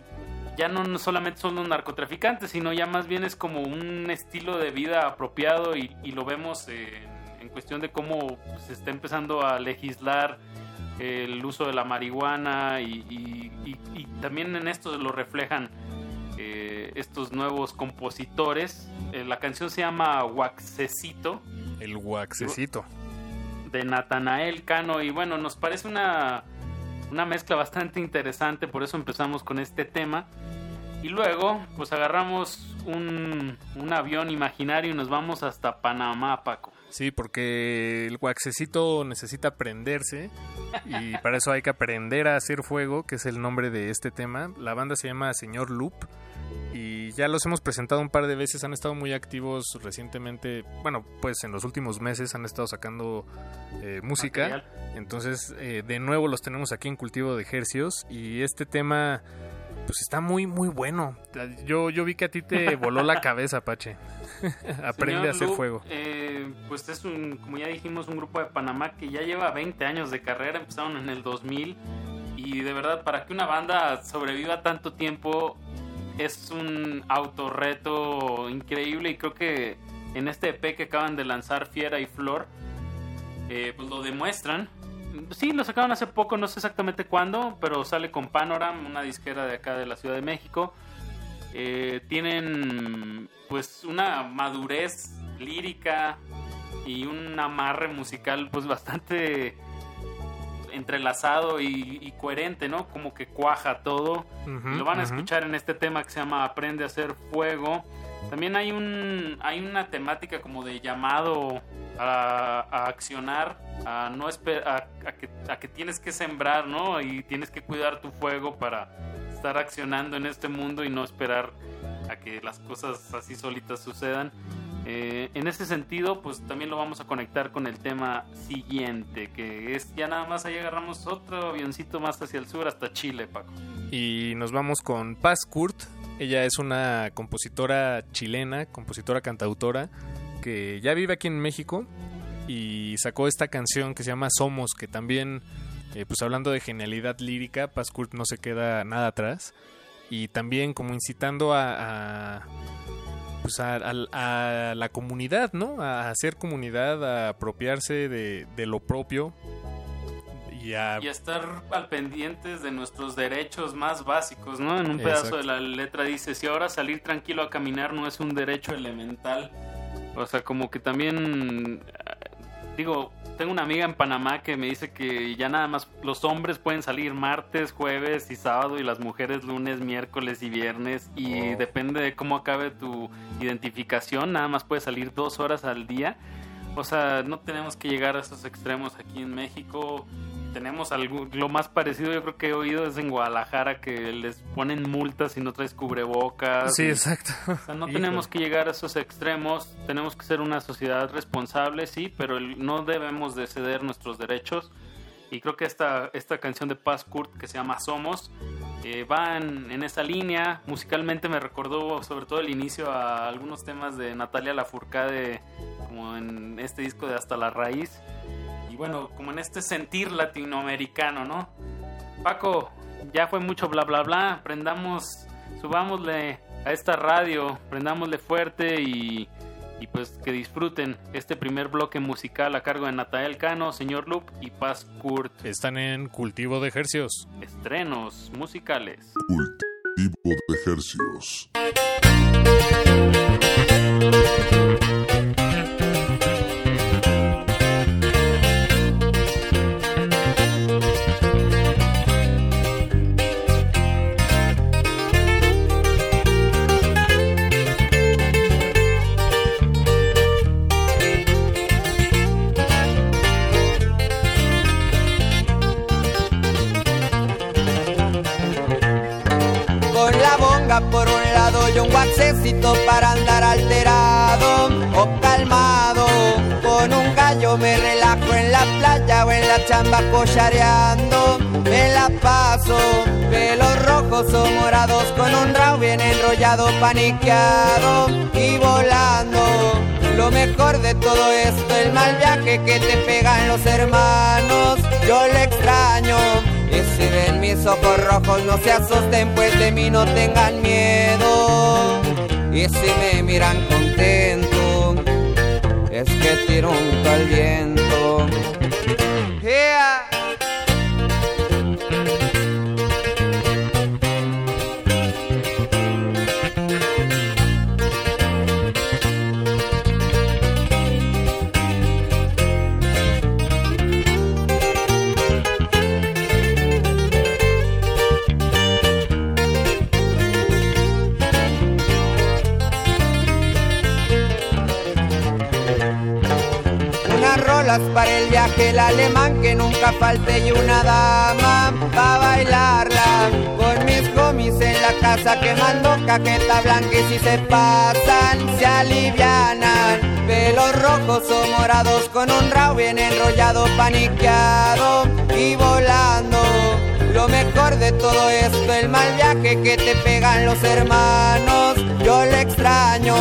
ya no solamente son los narcotraficantes, sino ya más bien es como un estilo de vida apropiado y, lo vemos en, cuestión de cómo se está empezando a legislar el uso de la marihuana y también en esto lo reflejan eh, estos nuevos compositores. Eh, la canción se llama Waxecito El waxecito. De Natanael Cano y bueno, nos parece una, una mezcla bastante interesante, por eso empezamos con este tema. Y luego, pues agarramos un, un avión imaginario y nos vamos hasta Panamá, Paco. Sí, porque el guaxecito necesita prenderse y para eso hay que aprender a hacer fuego, que es el nombre de este tema. La banda se llama Señor Loop y ya los hemos presentado un par de veces, han estado muy activos recientemente, bueno, pues en los últimos meses han estado sacando eh, música, Material. entonces eh, de nuevo los tenemos aquí en Cultivo de Hercios y este tema pues está muy muy bueno. Yo, yo vi que a ti te voló la cabeza, Pache. Aprende Señor a hacer Lu, fuego. eh, pues es un, como ya dijimos, un grupo de Panamá que ya lleva 20 años de carrera, empezaron en el 2000 y de verdad para que una banda sobreviva tanto tiempo es un autorreto increíble y creo que en este EP que acaban de lanzar Fiera y Flor eh, pues lo demuestran. Sí, lo sacaron hace poco, no sé exactamente cuándo, pero sale con Panoram, una disquera de acá de la Ciudad de México. Eh, tienen pues una madurez lírica y un amarre musical pues bastante entrelazado y, y coherente, ¿no? Como que cuaja todo. Lo van a escuchar en este tema que se llama Aprende a hacer fuego. También hay un hay una temática como de llamado a, a accionar, a no a, a que, a que tienes que sembrar, ¿no? Y tienes que cuidar tu fuego para estar accionando en este mundo y no esperar a que las cosas así solitas sucedan. Eh, en ese sentido, pues también lo vamos a conectar con el tema siguiente, que es ya nada más ahí agarramos otro avioncito más hacia el sur hasta Chile, Paco. Y nos vamos con Paz Kurt. Ella es una compositora chilena, compositora cantautora, que ya vive aquí en México y sacó esta canción que se llama Somos, que también, eh, pues hablando de genialidad lírica, Paz Kurt no se queda nada atrás. Y también como incitando a, pues a, a- a la comunidad, ¿no? A hacer comunidad, a apropiarse de, de lo propio y a Y a estar al pendientes de nuestros derechos más básicos, ¿no? En un pedazo Exacto. de la letra dice, si ahora salir tranquilo a caminar no es un derecho elemental. O sea, como que también, digo, tengo una amiga en Panamá que me dice que ya nada más los hombres pueden salir martes, jueves y sábado y las mujeres lunes, miércoles y viernes y Oh. depende de cómo acabe tu identificación, nada más puedes salir dos horas al día. O sea, no tenemos que llegar a esos extremos aquí en México. Tenemos algo, lo más parecido yo creo que he oído es en Guadalajara que les ponen multas si no traes cubrebocas. Sí, y- exacto. o sea, no tenemos que llegar a esos extremos, tenemos que ser una sociedad responsable, sí, pero no debemos de ceder nuestros derechos. Y creo que esta, esta canción de Paz Kurt que se llama Somos eh, va en, en esa línea. Musicalmente me recordó sobre todo el inicio a algunos temas de Natalia Lafourcade, como en este disco de Hasta la Raíz. Bueno, como en este sentir latinoamericano, ¿no? Paco, ya fue mucho bla bla bla. Prendamos, subámosle a esta radio, prendámosle fuerte y, y pues que disfruten este primer bloque musical a cargo de Natael Cano, Señor Loop y Paz Kurt. Están en cultivo de ejercios. Estrenos musicales. Cultivo de ejercios. Waxecito para andar alterado o calmado. Con un gallo me relajo en la playa o en la chamba cochareando. Me la paso, pelos rojos o morados con un rao bien enrollado, paniqueado y volando. Lo mejor de todo esto, el mal viaje que te pegan los hermanos. Yo le extraño. Y si ven mis ojos rojos, no se asusten, pues de mí no tengan miedo. Y si me miran contento, es que tiro un tal viento. Yeah. Para el viaje, el alemán que nunca falte y una dama pa' bailarla. Con mis homies en la casa quemando caqueta blanca y si se pasan se alivianan. Pelos rojos o morados con un rabo bien enrollado, paniqueado y volando. Lo mejor de todo esto, el mal viaje que te pegan los hermanos, yo le extraño.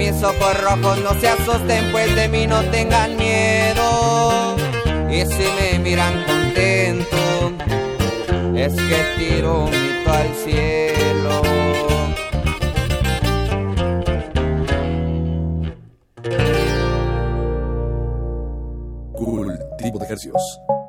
Mis ojos rojos, no se asusten, pues de mí no tengan miedo. Y si me miran contento, es que tiro un grito al cielo. Cultivo de ejercicios.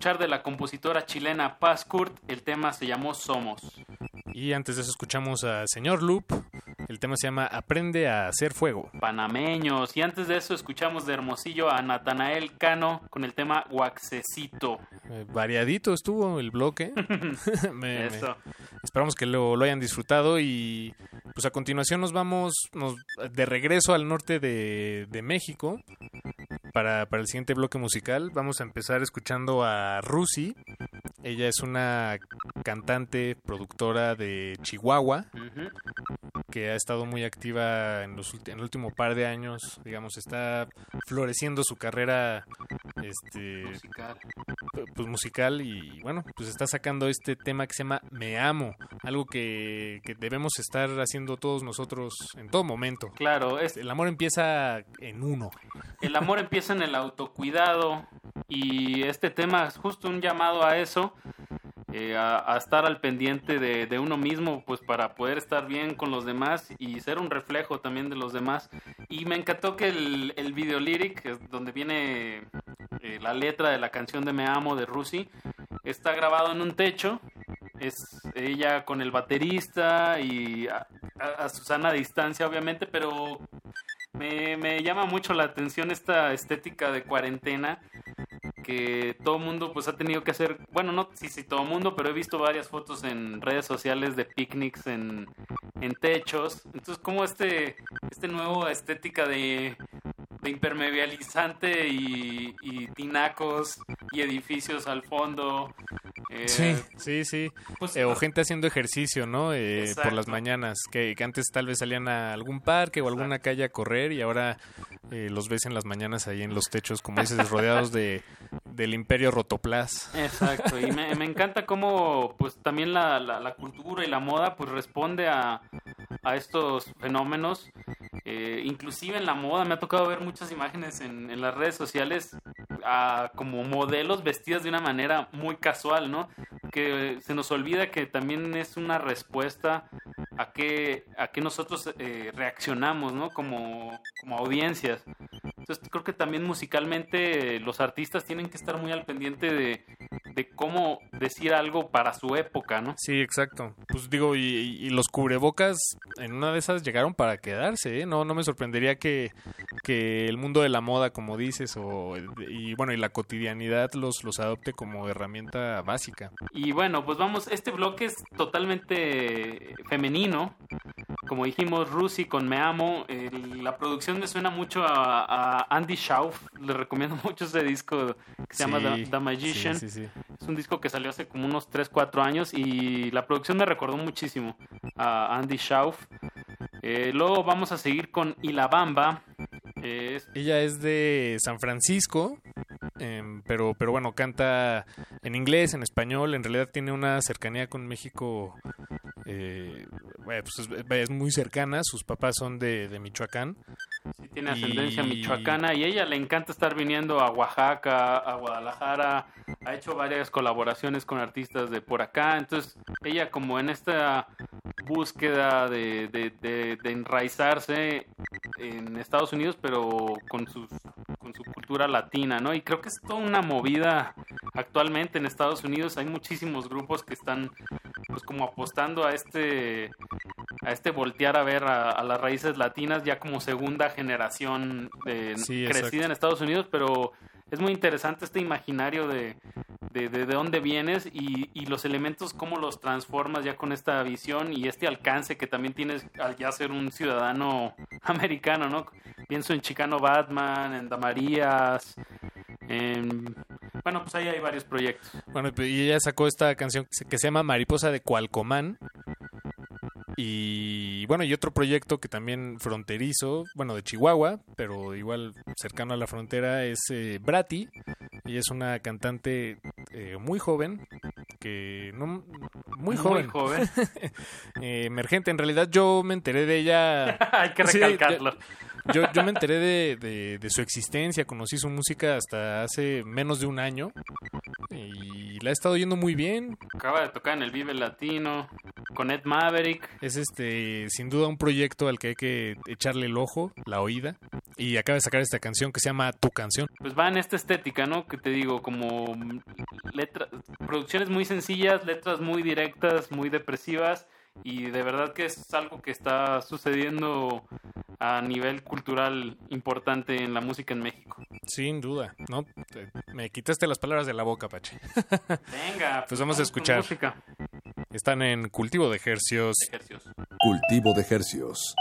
escuchar de la compositora chilena Paz Kurt, el tema se llamó Somos. Y antes de eso escuchamos a Señor Loop, el tema se llama Aprende a hacer fuego. Panameños. Y antes de eso escuchamos de Hermosillo a Natanael Cano con el tema Guaxecito. Eh, variadito estuvo el bloque. me, eso. Me... Esperamos que lo, lo, hayan disfrutado y pues a continuación nos vamos nos, de regreso al norte de, de México para, para el siguiente bloque musical. Vamos a empezar escuchando a Rusi. Ella es una cantante, productora de Chihuahua que ha estado muy activa en, los, en el último par de años, digamos, está floreciendo su carrera este, musical. Pues, musical y bueno, pues está sacando este tema que se llama Me Amo, algo que, que debemos estar haciendo todos nosotros en todo momento. Claro, el amor empieza en uno. El amor empieza en el autocuidado y este tema es justo un llamado a eso eh, a, a estar al pendiente de, de uno mismo, pues para poder estar bien con los demás y ser un reflejo también de los demás. Y me encantó que el, el video lyric, donde viene eh, la letra de la canción de Me Amo de Rusi, está grabado en un techo. Es ella con el baterista y a, a- a Susana a distancia, obviamente, pero me, me llama mucho la atención esta estética de cuarentena que todo mundo pues ha tenido que hacer, bueno, no sí, sí, todo mundo, pero he visto varias fotos en redes sociales de picnics en, en techos. Entonces, como este, este nuevo estética de, de impermeabilizante y, y tinacos y edificios al fondo. eh, Sí, sí, sí. pues, Eh, o gente haciendo ejercicio, ¿no? Eh, por las mañanas, que, que antes tal vez salían a algún parque o alguna calle a correr y ahora eh, los ves en las mañanas ahí en los techos, como dices, rodeados de del imperio Rotoplas. Exacto, y me, me encanta cómo pues también la, la, la cultura y la moda pues responde a, a estos fenómenos. Eh, inclusive en la moda me ha tocado ver muchas imágenes en, las redes sociales a, como modelos vestidas de una manera muy casual, ¿no? Que se nos olvida que también es una respuesta a que, a nosotros eh, reaccionamos, ¿no? Como, como audiencias. Entonces creo que también musicalmente los artistas tienen que estar muy al pendiente de, de cómo decir algo para su época, ¿no? Sí, exacto. Pues digo, y, y los cubrebocas en una de esas llegaron para quedarse, ¿eh? No, no me sorprendería que, que el mundo de la moda, como dices, o, y bueno, y la cotidianidad los, los adopte como herramienta básica. Y bueno, pues vamos, este bloque es totalmente femenino. Como dijimos, Rusi con Me Amo. El- la producción me suena mucho a, a Andy Schauf. Le recomiendo mucho ese disco que se llama The, The Magician. sí, sí, sí. Es un disco que salió hace como unos 3, 4 años y la producción me recordó muchísimo a Andy Schauf. Eh, luego vamos a seguir con Ilabamba. Ella es de San Francisco, em, pero, pero bueno, canta en inglés, en español. En realidad tiene una cercanía con México, eh, pues es, muy cercana. Sus papás son de Michoacán. Sí, tiene ascendencia Y- michoacana y ella le encanta estar viniendo a Oaxaca, a Guadalajara, ha hecho varias colaboraciones con artistas de por acá, entonces ella como en esta búsqueda de, de, de- de enraizarse en Estados Unidos, pero con, sus, con su cultura latina, ¿no? Y creo que es toda una movida actualmente en Estados Unidos, hay muchísimos grupos que están pues como apostando a este a este voltear a ver a, a las raíces latinas ya como segunda generación de, Sí, crecida exacto. en Estados Unidos, pero es muy interesante este imaginario de, de, de, de dónde vienes y, y los elementos, cómo los transformas ya con esta visión y este alcance que también tienes al ya ser un ciudadano americano, ¿no? Pienso en Chicano Batman, en Damarías, en... Bueno, pues ahí hay varios proyectos. Bueno, y ella sacó esta canción que se- llama Mariposa de Cualcomán. Y bueno, y otro proyecto que también fronterizo, bueno, de Chihuahua, pero igual cercano a la frontera, es eh, Brati. Ella es una cantante eh, muy joven, que no muy Muy joven, joven. Eh, emergente. En realidad yo me enteré de ella. hay que Sí, recalcarlo. Yo, yo me enteré de, de- de su existencia, conocí su música hasta hace menos de un año y la he estado oyendo muy bien. Acaba de tocar en el Vive Latino con Ed Maverick. Es este sin duda un proyecto al que hay que echarle el ojo, la oída. Y acaba de sacar esta canción que se llama Tu canción. Pues va en esta estética, ¿no? Que te digo, como letras, producciones muy sencillas, letras muy directas, muy depresivas. Y de verdad que es algo que está sucediendo a nivel cultural importante en la música en México. Sin duda, ¿no? Te- Me quitaste las palabras de la boca, Pache. Venga, Pues vamos a escuchar. música. Están en Cultivo de Hercios. Ejercicios. Cultivo de hercios.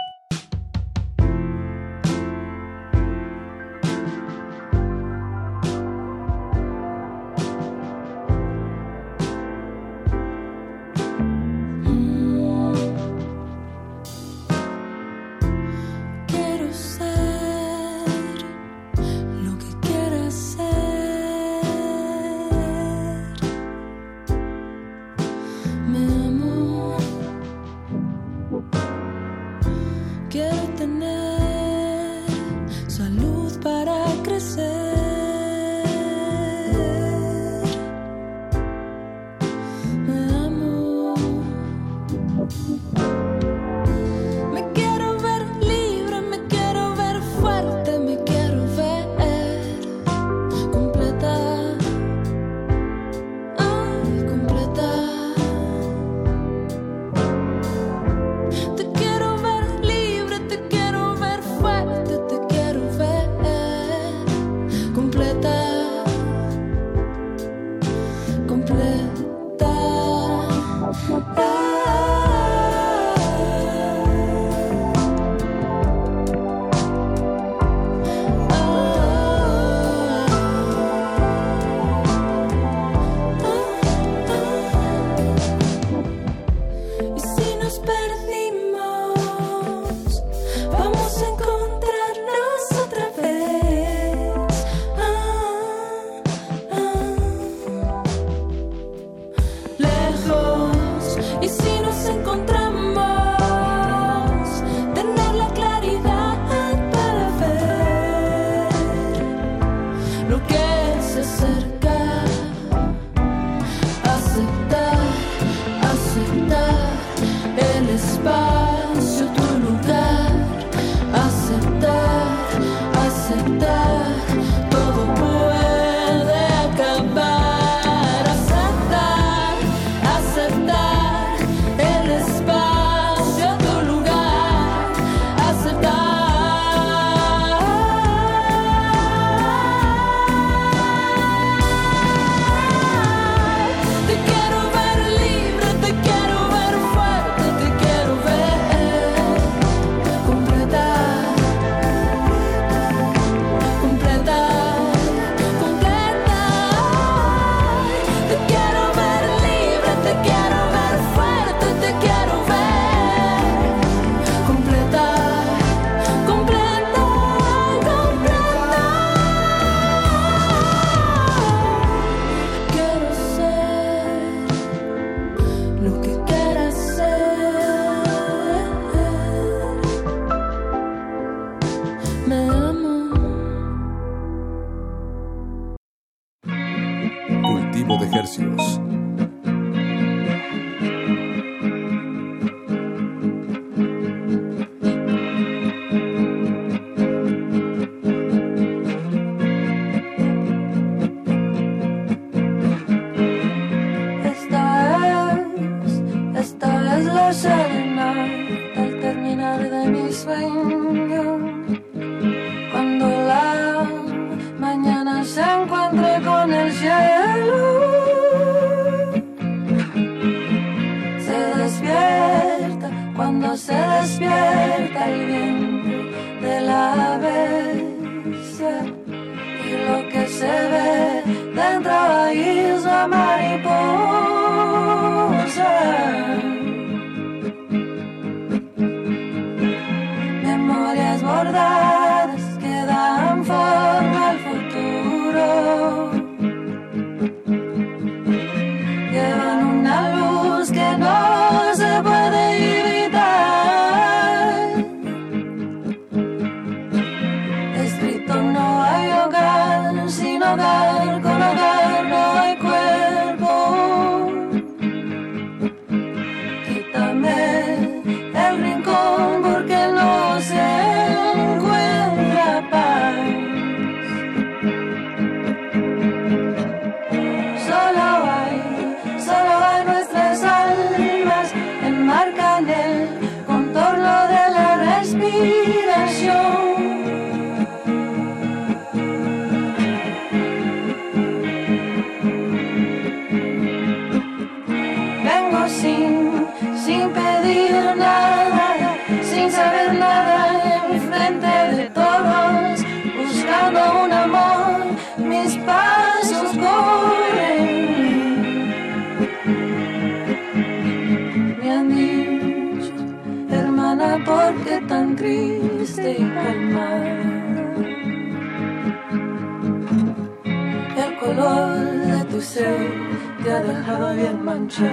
te ha dejado bien manchada.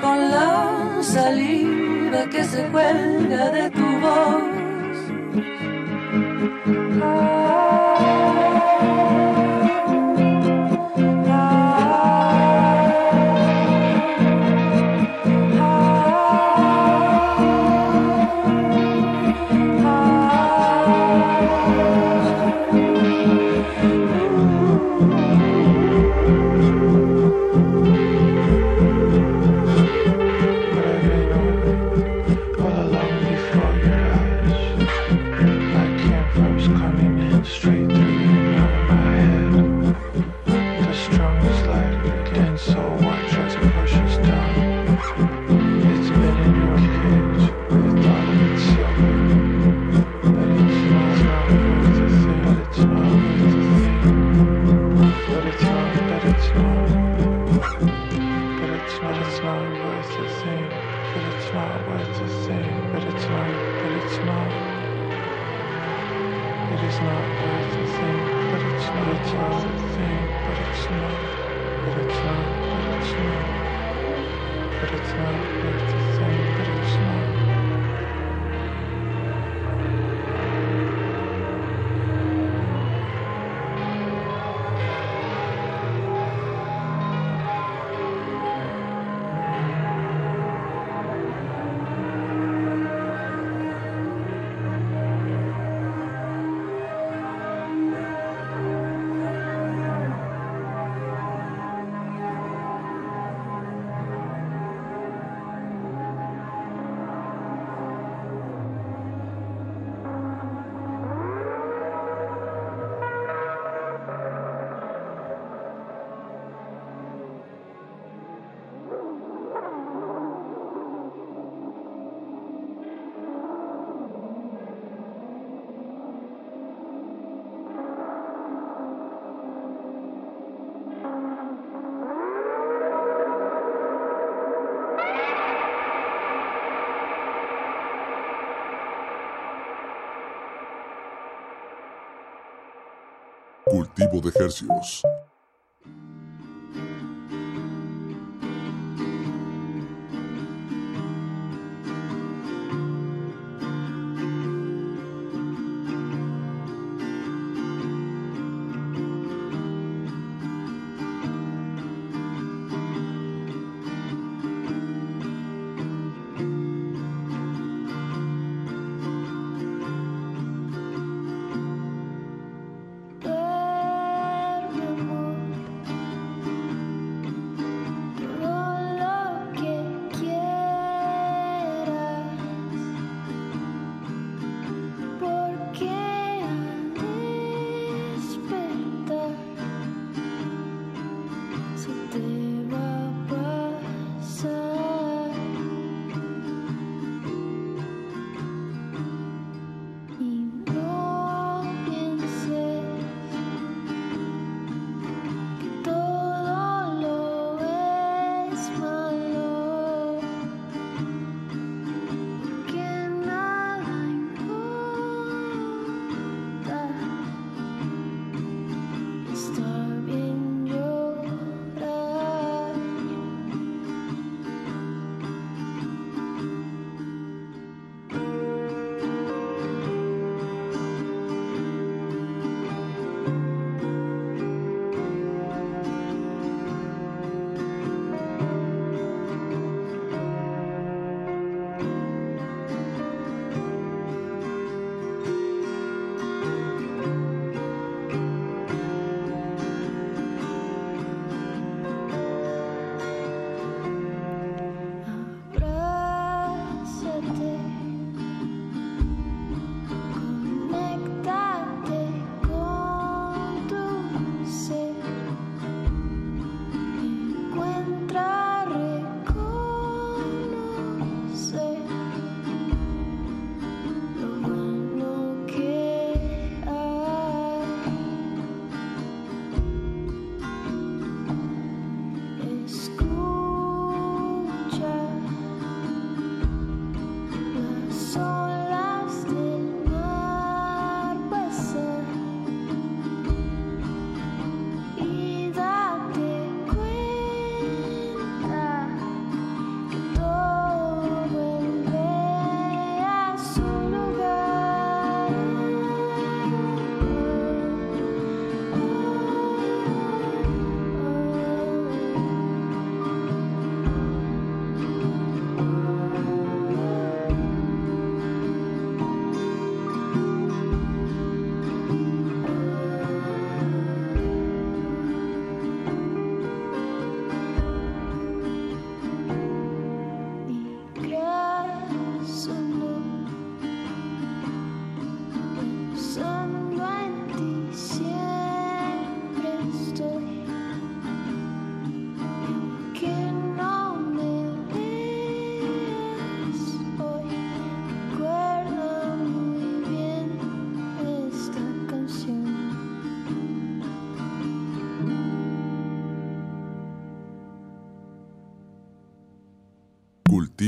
Con la saliva que se cuelga de Cultivo de ejercicios.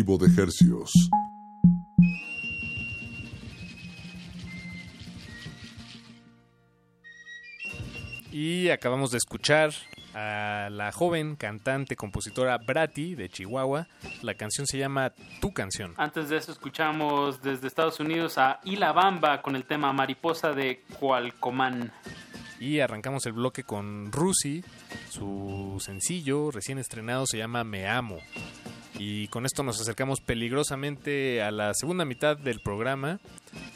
De ejercicios. Y acabamos de escuchar a la joven cantante, compositora Brati de Chihuahua. La canción se llama Tu canción. Antes de eso escuchamos desde Estados Unidos a Ila Bamba con el tema Mariposa de Cualcomán. Y arrancamos el bloque con Rusi. Su sencillo recién estrenado se llama Me Amo. Y con esto nos acercamos peligrosamente a la segunda mitad del programa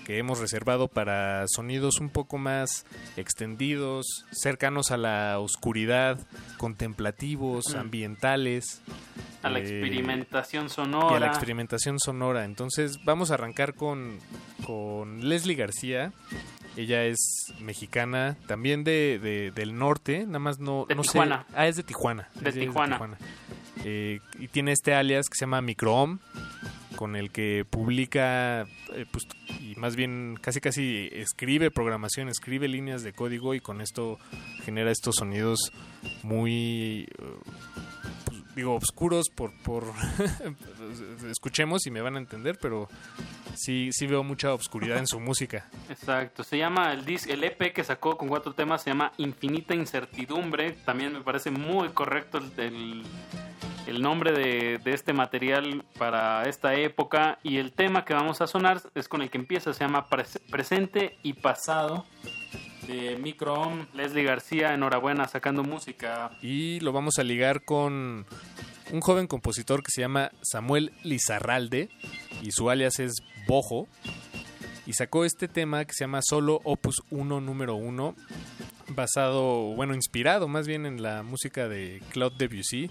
que hemos reservado para sonidos un poco más extendidos, cercanos a la oscuridad, contemplativos, Mm. ambientales. A la eh, experimentación y sonora. a la experimentación sonora. Entonces vamos a arrancar con, con Leslie García. Ella es mexicana, también de, de- del norte, nada más no, De no Tijuana. sé. Ah, es de Tijuana. De es Tijuana. Eh, y tiene este alias que se llama Microom, con el que publica, eh, pues, y más bien casi casi escribe programación, escribe líneas de código y con esto genera estos sonidos muy, eh, digo, oscuros por, por escuchemos y me van a entender, pero sí, sí veo mucha obscuridad en su música. Exacto, se llama el disc, el EP que sacó con cuatro temas se llama Infinita Incertidumbre. También me parece muy correcto el, el- el nombre de, de este material para esta época. Y el tema que vamos a sonar es con el que empieza, se llama Pres- Presente y Pasado. De Microom, Leslie García, enhorabuena, sacando música. Y lo vamos a ligar con un joven compositor que se llama Samuel Lizarralde y su alias es Bojo. Y sacó este tema que se llama Solo Opus 1 número 1, basado, bueno, inspirado más bien en la música de Claude Debussy,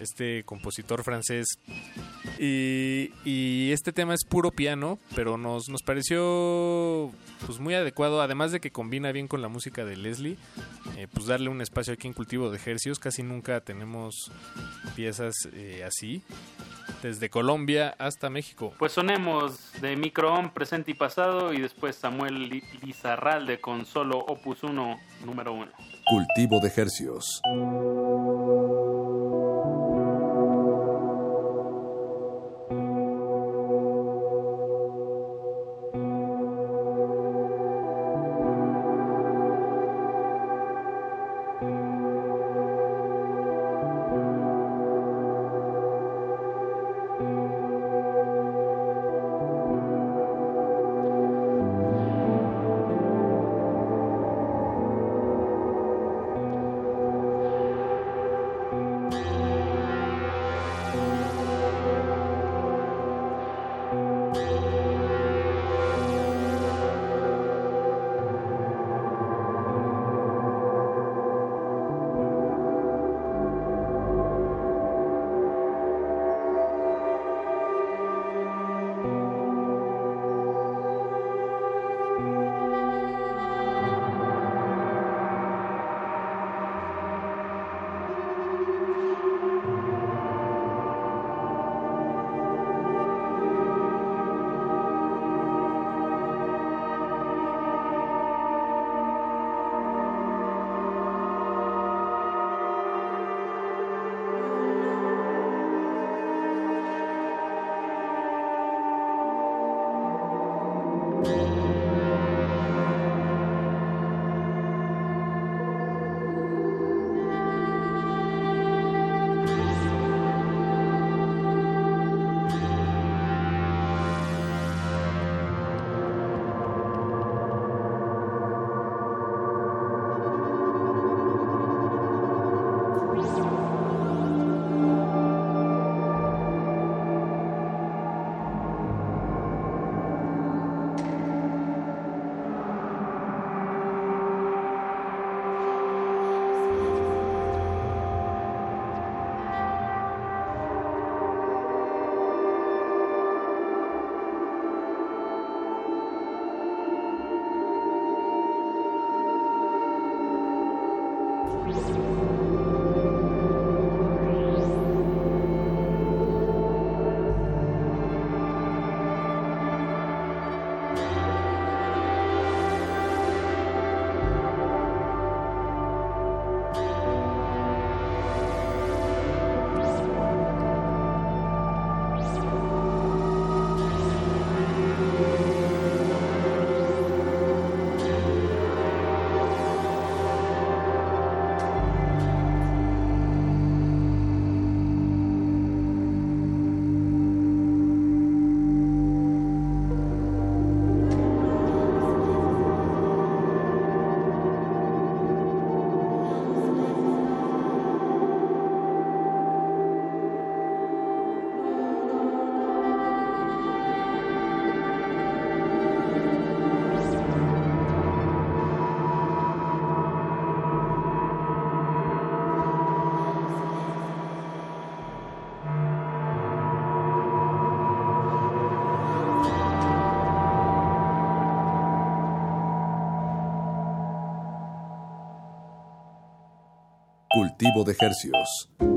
este compositor francés. Y, este tema es puro piano, pero nos, nos pareció pues muy adecuado, además de que combina bien con la música de Leslie, eh, pues darle un espacio aquí en Cultivo de Ejercios. Casi nunca tenemos piezas eh, así, desde Colombia hasta México. Pues sonemos de Microom, presente y pasado, y después Samuel Li- Lizarralde con solo Opus 1, número 1. Cultivo de Hercios. De Hercios.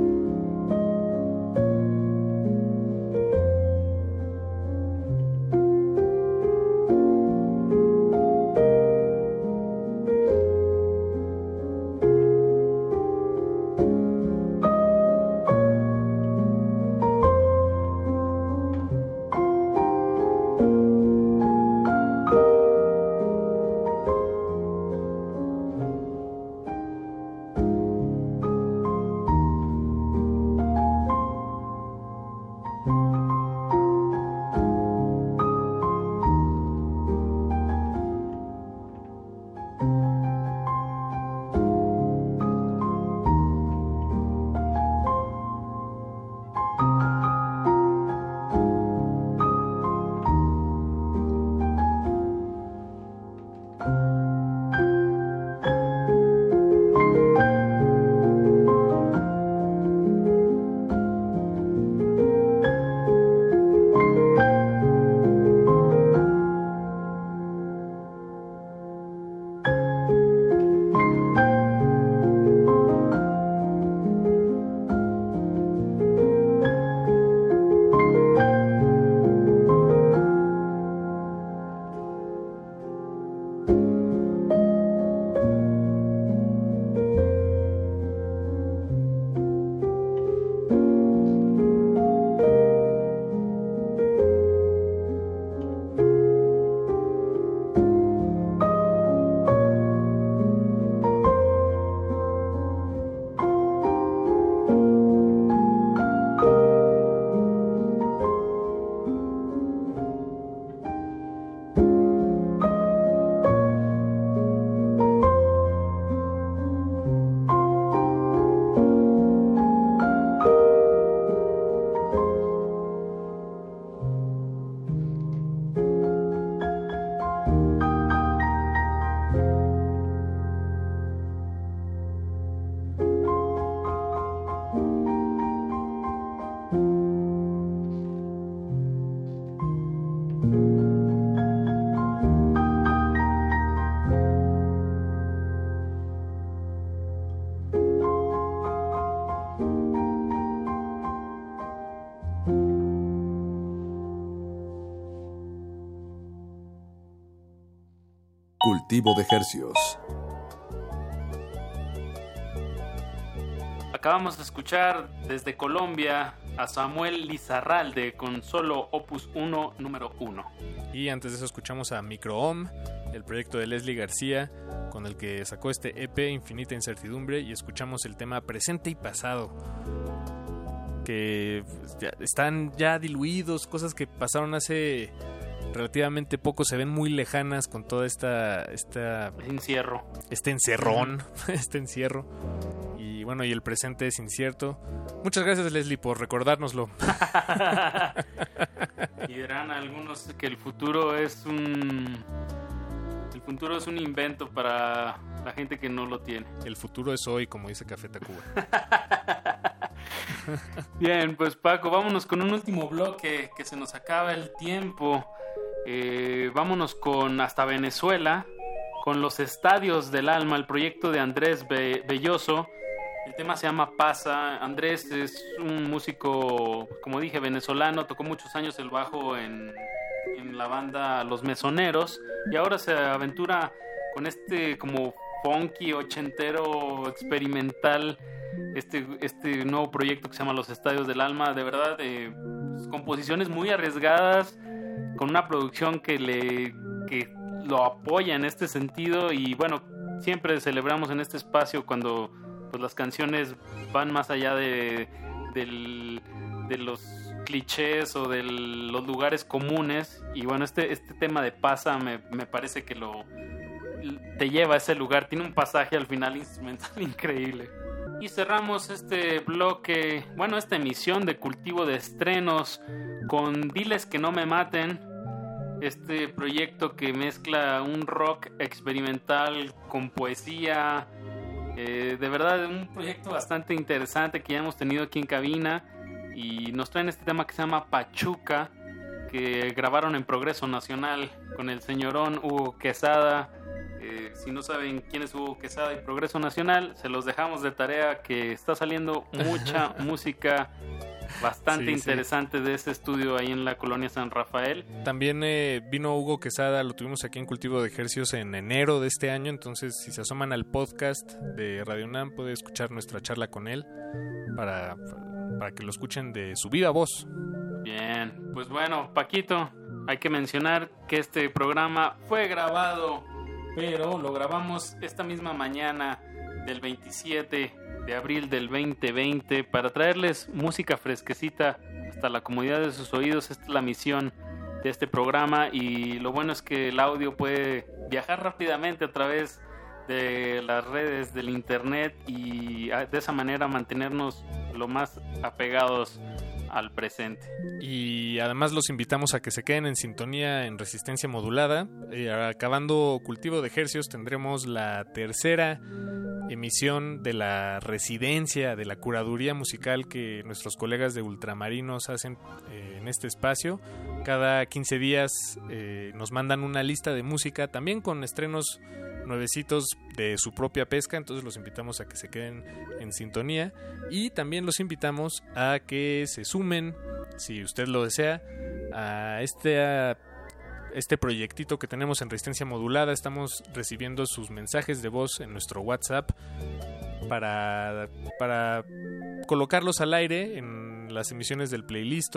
Cultivo de Hercios. Acabamos de escuchar desde Colombia a Samuel Lizarralde con solo Opus 1 número 1. Y antes de eso escuchamos a Microohm, el proyecto de Leslie García, con el que sacó este EP Infinita Incertidumbre y escuchamos el tema Presente y Pasado, que ya están ya diluidos, cosas que pasaron hace relativamente poco, se ven muy lejanas con toda esta... esta Encierro. este encerrón, este encierro. Y bueno, y el presente es incierto. Muchas gracias Leslie por recordárnoslo. Y dirán algunos que el futuro es un... El futuro es un invento para la gente que no lo tiene. El futuro es hoy, como dice Café Tacuba. Bien, pues Paco, vámonos con un último bloque que se nos acaba el tiempo. Eh, vámonos con hasta Venezuela, con los Estadios del Alma, el proyecto de Andrés Be- Belloso. El tema se llama Pasa. Andrés es un músico, como dije, venezolano, tocó muchos años el bajo en, en la banda Los Mesoneros y ahora se aventura con este como funky ochentero experimental este, este nuevo proyecto que se llama Los Estadios del Alma, de verdad, eh, pues, composiciones muy arriesgadas, con una producción que le que lo apoya en este sentido y bueno, siempre celebramos en este espacio cuando pues las canciones van más allá de, del- de los clichés o de los lugares comunes y bueno, este, este tema de pasa me, me parece que lo te lleva a ese lugar, tiene un pasaje al final instrumental increíble. Y cerramos este bloque, bueno, esta emisión de cultivo de estrenos con Diles que no me maten, este proyecto que mezcla un rock experimental con poesía, eh, de verdad un proyecto bastante interesante que ya hemos tenido aquí en cabina. Y nos traen este tema que se llama Pachuca, que grabaron en Progreso Nacional con el señorón Hugo Quesada Eh, si no saben quién es Hugo Quesada y Progreso Nacional, se los dejamos de tarea que está saliendo mucha música bastante Sí, sí. interesante de ese estudio ahí en la colonia San Rafael. También eh, vino Hugo Quesada, lo tuvimos aquí en Cultivo de Ejercios en enero de este año, entonces si se asoman al podcast de Radio UNAM puede escuchar nuestra charla con él para, para que lo escuchen de su viva voz. Bien, pues bueno, Paquito, hay que mencionar que este programa fue grabado, pero lo grabamos esta misma mañana del 27 de abril del 2020 para traerles música fresquecita hasta la comodidad de sus oídos. Esta es la misión de este programa y lo bueno es que el audio puede viajar rápidamente a través de las redes del internet y ah, de esa manera mantenernos lo más apegados al presente. Y además los invitamos a que se queden en sintonía en resistencia modulada. Eh, acabando Cultivo de Ejercios tendremos la tercera emisión de la residencia, de la curaduría musical que nuestros colegas de Ultramarinos hacen eh, en este espacio. Cada 15 días eh, nos mandan una lista de música, también con estrenos nuevecitos de su propia pesca, entonces los invitamos a que se queden en sintonía y también los invitamos a que se sumen, si usted lo desea, a este, este proyectito que tenemos en resistencia modulada. Estamos recibiendo sus mensajes de voz en nuestro WhatsApp para, para colocarlos al aire en las emisiones del playlist.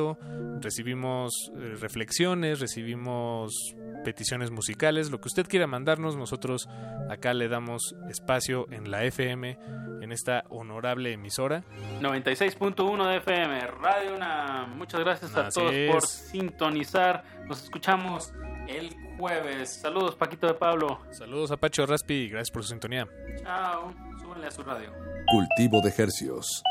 Recibimos eh, reflexiones, recibimos peticiones musicales, lo que usted quiera mandarnos, nosotros acá le damos espacio en la FM, en esta honorable emisora. 96.1 de FM, Radio Una. Muchas gracias a Así todos por sintonizar. Nos escuchamos el jueves. Saludos, Paquito de Pablo. Saludos a Pacho Raspi gracias por su sintonía. Chao. Cultivo de Hercios.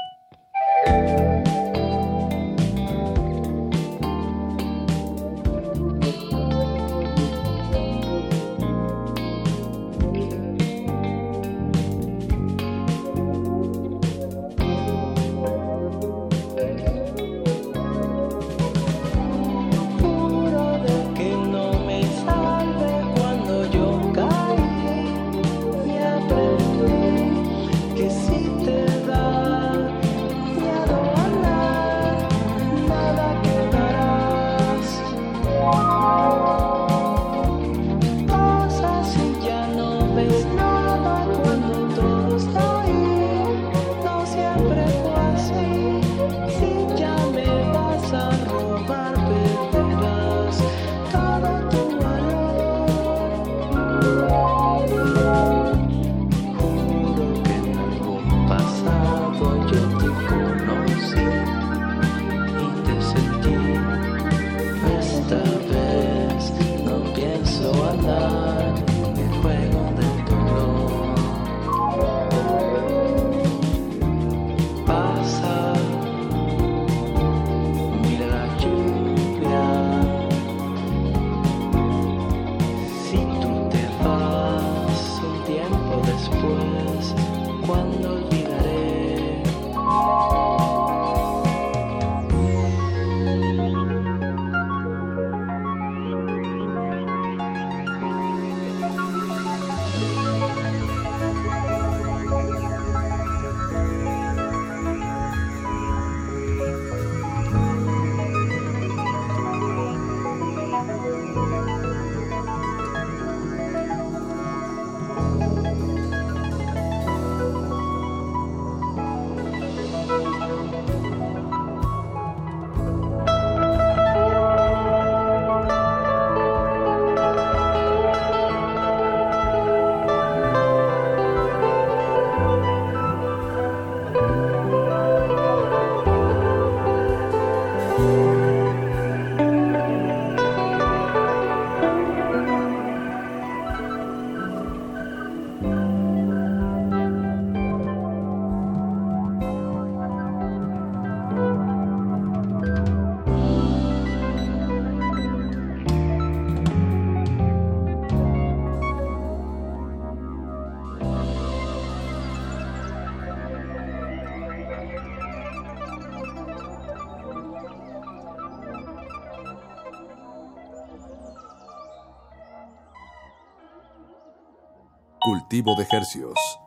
De Hercios.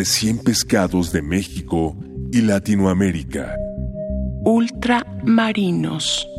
Recién pescados de México y Latinoamérica. Ultramarinos. Ultramarinos.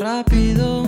rápido.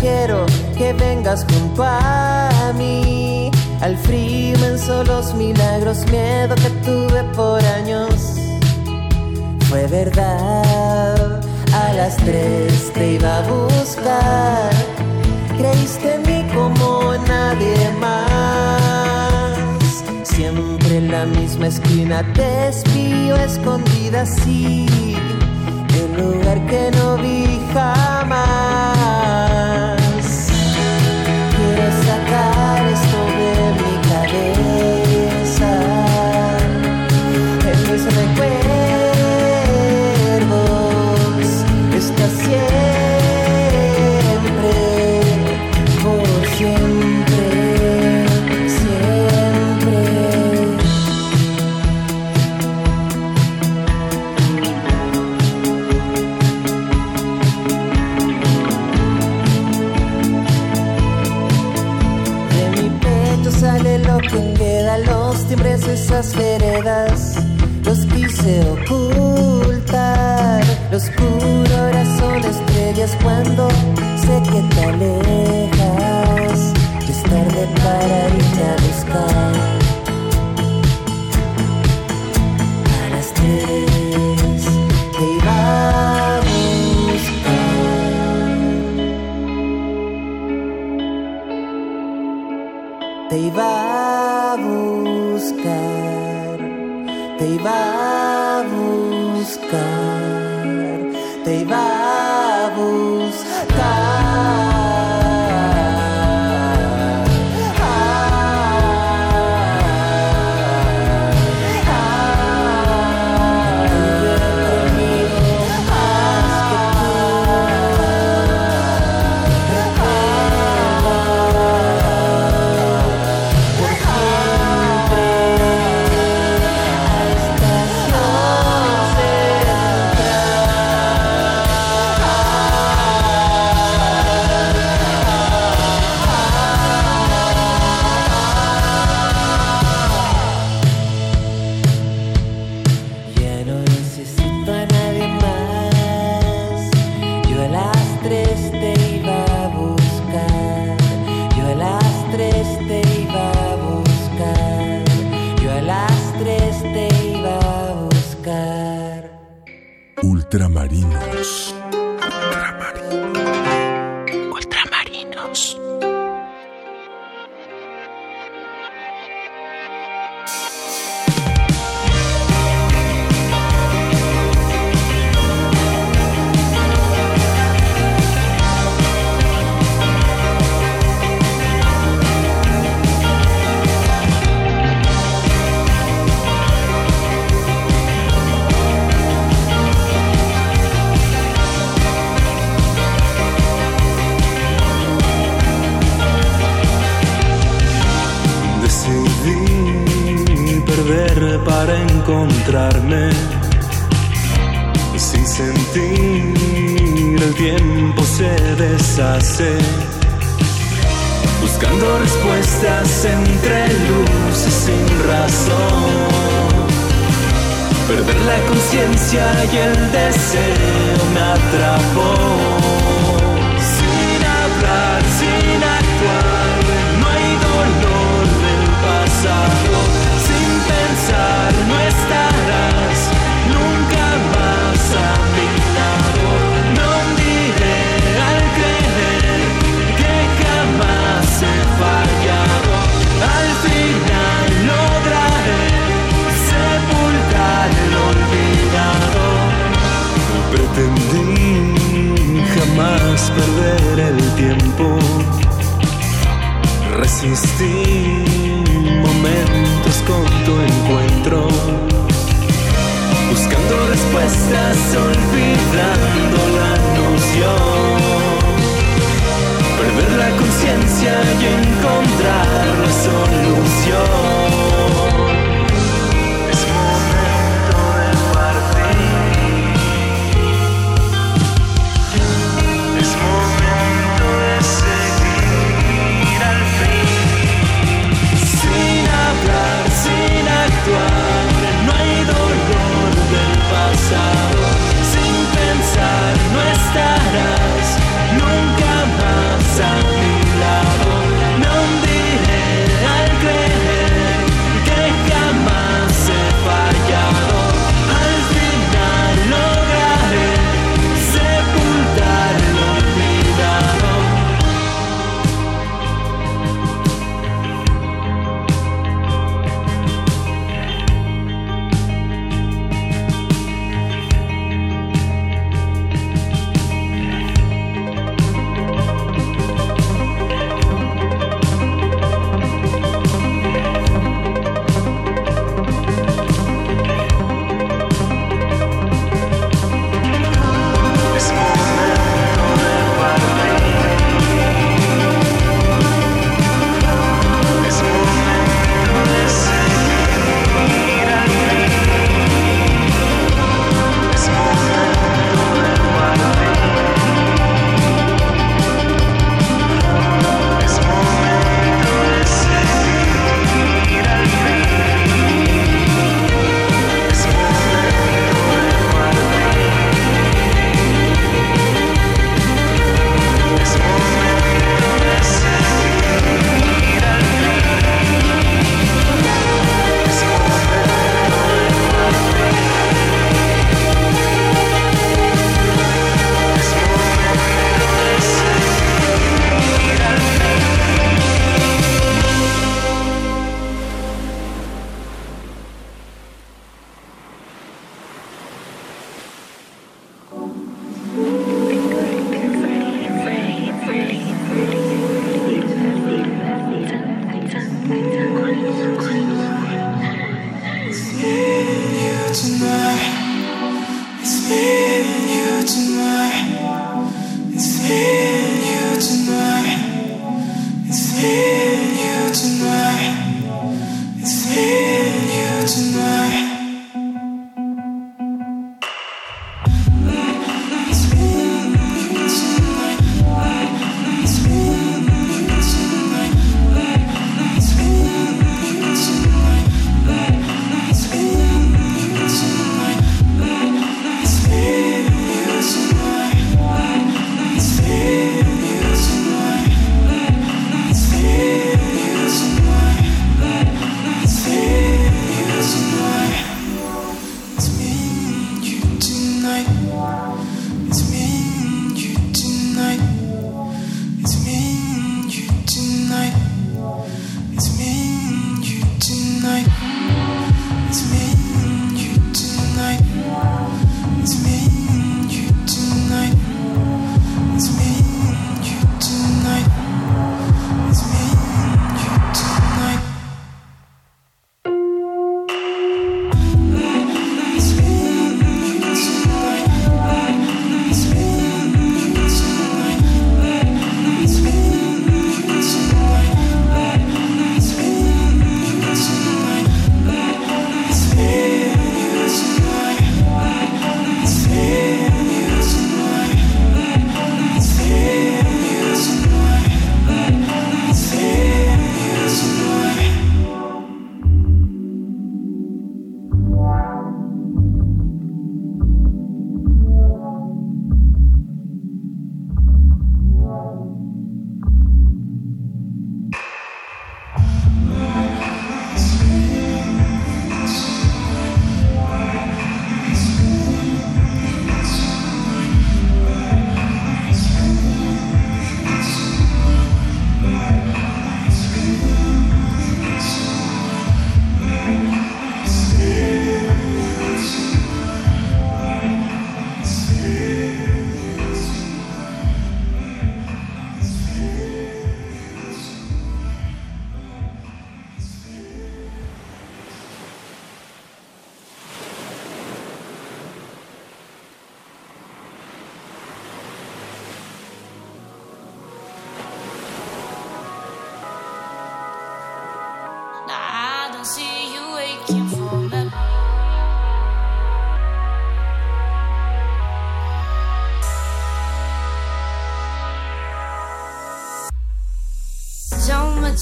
quiero que vengas junto a mí. Al frío en los milagros, miedo que tuve por años. Fue verdad, a las tres te iba a buscar. Creíste en mí como nadie más. Siempre en la misma esquina te espío escondida así. De un lugar que no vi jamás. esas veredas, los quise ocultar. Los oscuro son estrellas cuando sé que te alejas. Es tarde para ir a buscar. Bye. buscando respuestas entre luces sin razón. Perder la conciencia y el deseo me atrapó. más perder el tiempo. Resistí momentos con tu encuentro, buscando respuestas, olvidando la noción. Perder la conciencia y encontrar la solución.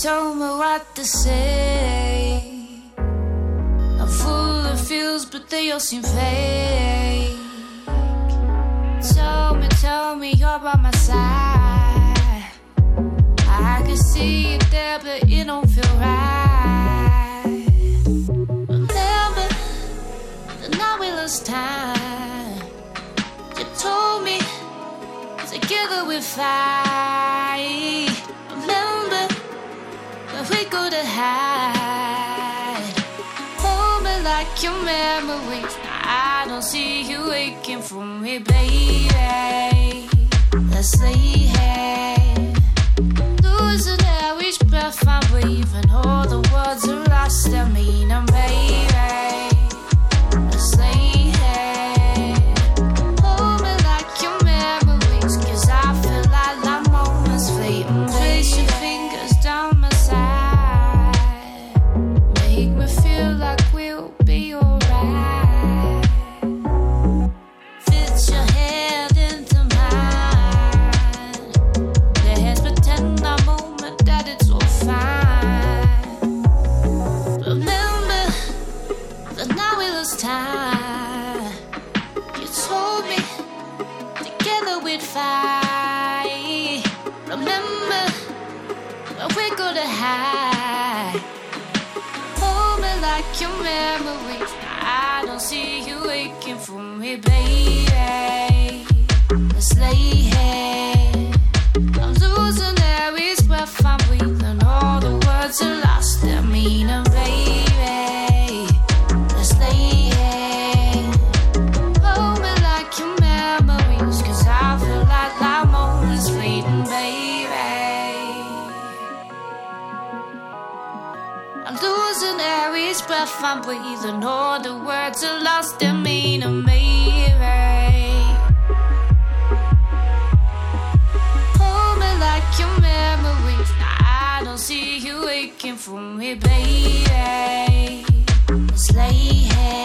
Tell me, what to say. I'm full of feels, but they all seem fake. Tell me, tell me you're by my side. I can see you there, but it don't feel right. Remember the night we lost time. You told me together we'd fly. To hide. Hold me like your memories. I don't see you waking from me, baby. Let's lay here. Losing each breath I'm breathing. All the words are lost, I mean, I'm baby. Hide. Hold me like your memories. I don't see you waking for me, baby. Let's lay here. I'm losing every breath I'm breathing. All the words are breath I'm breathing. All the words are lost. Their meaning, baby. Hold me like your memories. I don't see you waking me, baby. Lay here.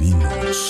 Ultramarinos.